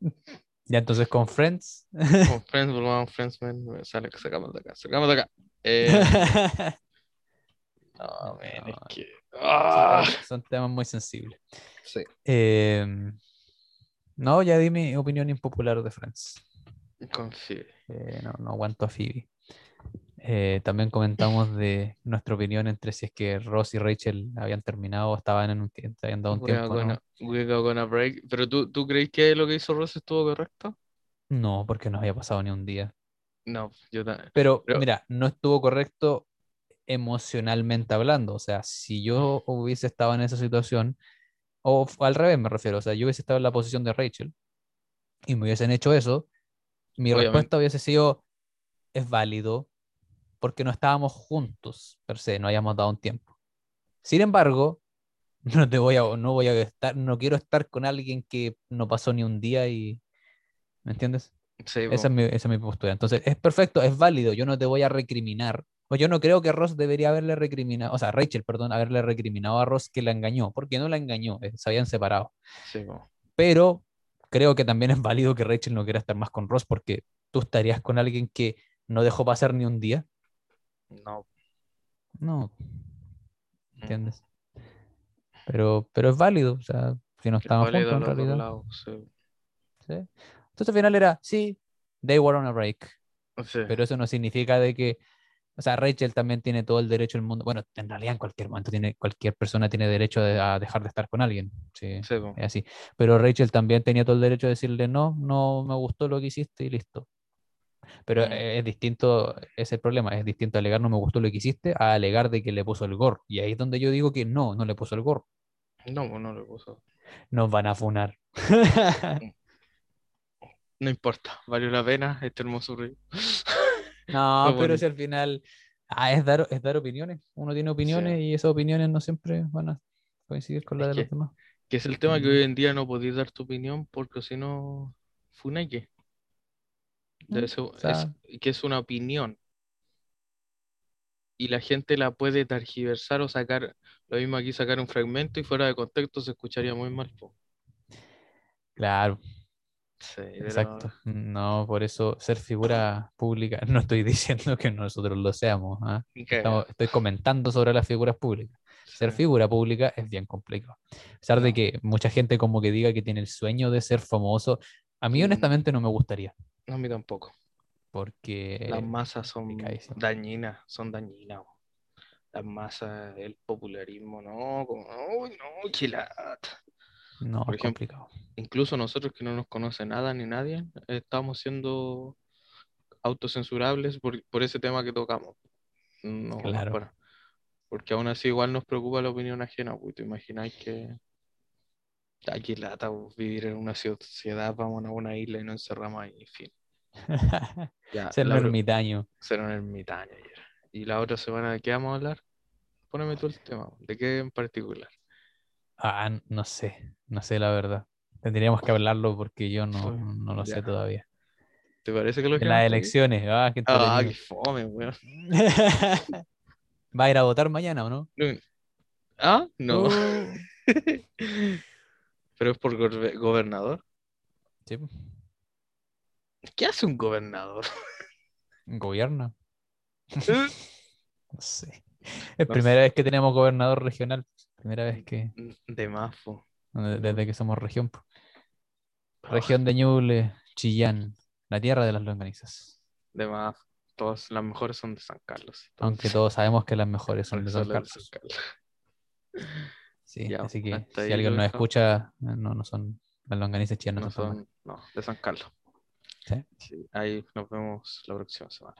Ya entonces con Friends. como Friends, volvamos Friends, man, me sale que sacamos de acá, sacamos de acá. Eh, no, No, man, es no. que. ah, Son temas muy sensibles. sí, Eh, no, ya di mi opinión impopular de Friends. confíe. Eh, no, no aguanto a Phoebe. Eh, también comentamos de nuestra opinión entre si es que Ross y Rachel habían terminado o estaban en un tiempo, habían dado un We are tiempo. gonna, ¿no? we are gonna break. Pero tú, ¿tú crees que lo que hizo Ross estuvo correcto? no, porque no había pasado ni un día. No, yo también. Pero, Pero- mira, no estuvo correcto emocionalmente hablando. O sea, si yo hubiese estado en esa situación, o al revés me refiero, o sea, yo hubiese estado en la posición de Rachel y me hubiesen hecho eso, mi Obviamente. respuesta hubiese sido, es válido, porque no estábamos juntos, per se, no hayamos dado un tiempo. Sin embargo, no te voy a, no voy a estar, no quiero estar con alguien que no pasó ni un día y, ¿me entiendes? Sí, po. Esa es, mi, esa es mi postura. Entonces, es perfecto, es válido, yo no te voy a recriminar. O yo no creo que Ross debería haberle recriminado, o sea, Rachel, perdón, haberle recriminado a Ross que la engañó, porque no la engañó, eh, se habían separado. Sí. Pero creo que también es válido que Rachel no quiera estar más con Ross, porque tú estarías con alguien que no dejó pasar ni un día. No. No, mm, ¿entiendes? Pero, pero es válido, o sea, si no es estaban juntos en realidad. sí. ¿sí? Entonces al final era, sí, they were on a break, Sí. pero eso no significa de que, o sea, Rachel también tiene todo el derecho del mundo. Bueno, en realidad en cualquier momento tiene, cualquier persona tiene derecho de- a dejar de estar con alguien. Sí, Sí, po. es así. Pero Rachel también tenía todo el derecho de decirle, no, no me gustó lo que hiciste y listo. Pero Mm. eh, es distinto, es el problema, es distinto alegar no me gustó lo que hiciste a alegar de que le puso el gorro. Y ahí es donde yo digo que no, no le puso el gorro. No, pues no le puso. Nos van a funar. No importa, valió la pena este hermoso río. No, pero si al final ah, es, dar, es dar opiniones. Uno tiene opiniones y esas opiniones no siempre van a coincidir con las de los demás. Que es el tema que hoy en día no podéis dar tu opinión porque si no, funaque. Mm, ser- o sea- es, que es una opinión. Y la gente la puede targiversar o sacar, lo mismo aquí sacar un fragmento y fuera de contexto se escucharía muy mal. po. Claro, Sí, pero- exacto. No, por eso ser figura pública, no estoy diciendo que nosotros lo seamos. Estamos- estoy comentando sobre las figuras públicas. Ser figura pública es bien complicado. A pesar de No. que mucha gente como que diga que tiene el sueño de ser famoso, a mí Mm. honestamente no me gustaría, No, a mí tampoco. porque Las masas son dañinas, son dañinas. Las masas, el popularismo, no, como, uy, no, qué lata. No, por es ejemplo, complicado. Incluso nosotros que no nos conoce nada ni nadie, estamos siendo autocensurables por, por ese tema que tocamos. No, Claro. por- porque aún así igual nos preocupa la opinión ajena, pues te imagináis que aquí lata pues, vivir en una sociedad, vamos a una isla y nos encerramos ahí, en fin. Ya, Ser un ermitaño. ser un ermitaño ayer. Y la otra semana, ¿de qué vamos a hablar? Póneme tú el tema, ¿de qué en particular? Ah, no sé, no sé la verdad. Tendríamos que hablarlo porque yo no, no lo ya. sé todavía. ¿Te parece que lo En las elecciones, ah, qué Ah, qué fome, weón. ¿Va a ir a votar mañana o no? ¿Ah? No. Uh, Pero es por gobe- gobernador. sí, ¿Qué hace un gobernador? gobierna. No sé. Es No primera vez que tenemos gobernador regional. Primera vez que, De mafo. de- desde que somos región. Ah, Región de Ñuble, Chillán, la tierra de las longanizas. De mafo. Todas las mejores son de San Carlos. Aunque todos sabemos que las mejores son de San de Carlos. San Carlos. Sí, Ya, así que si alguien nos escucha, no, no son las longanizas chilenas, No son, son, no, de San Carlos. ¿Sí? Sí, ahí nos vemos la próxima semana.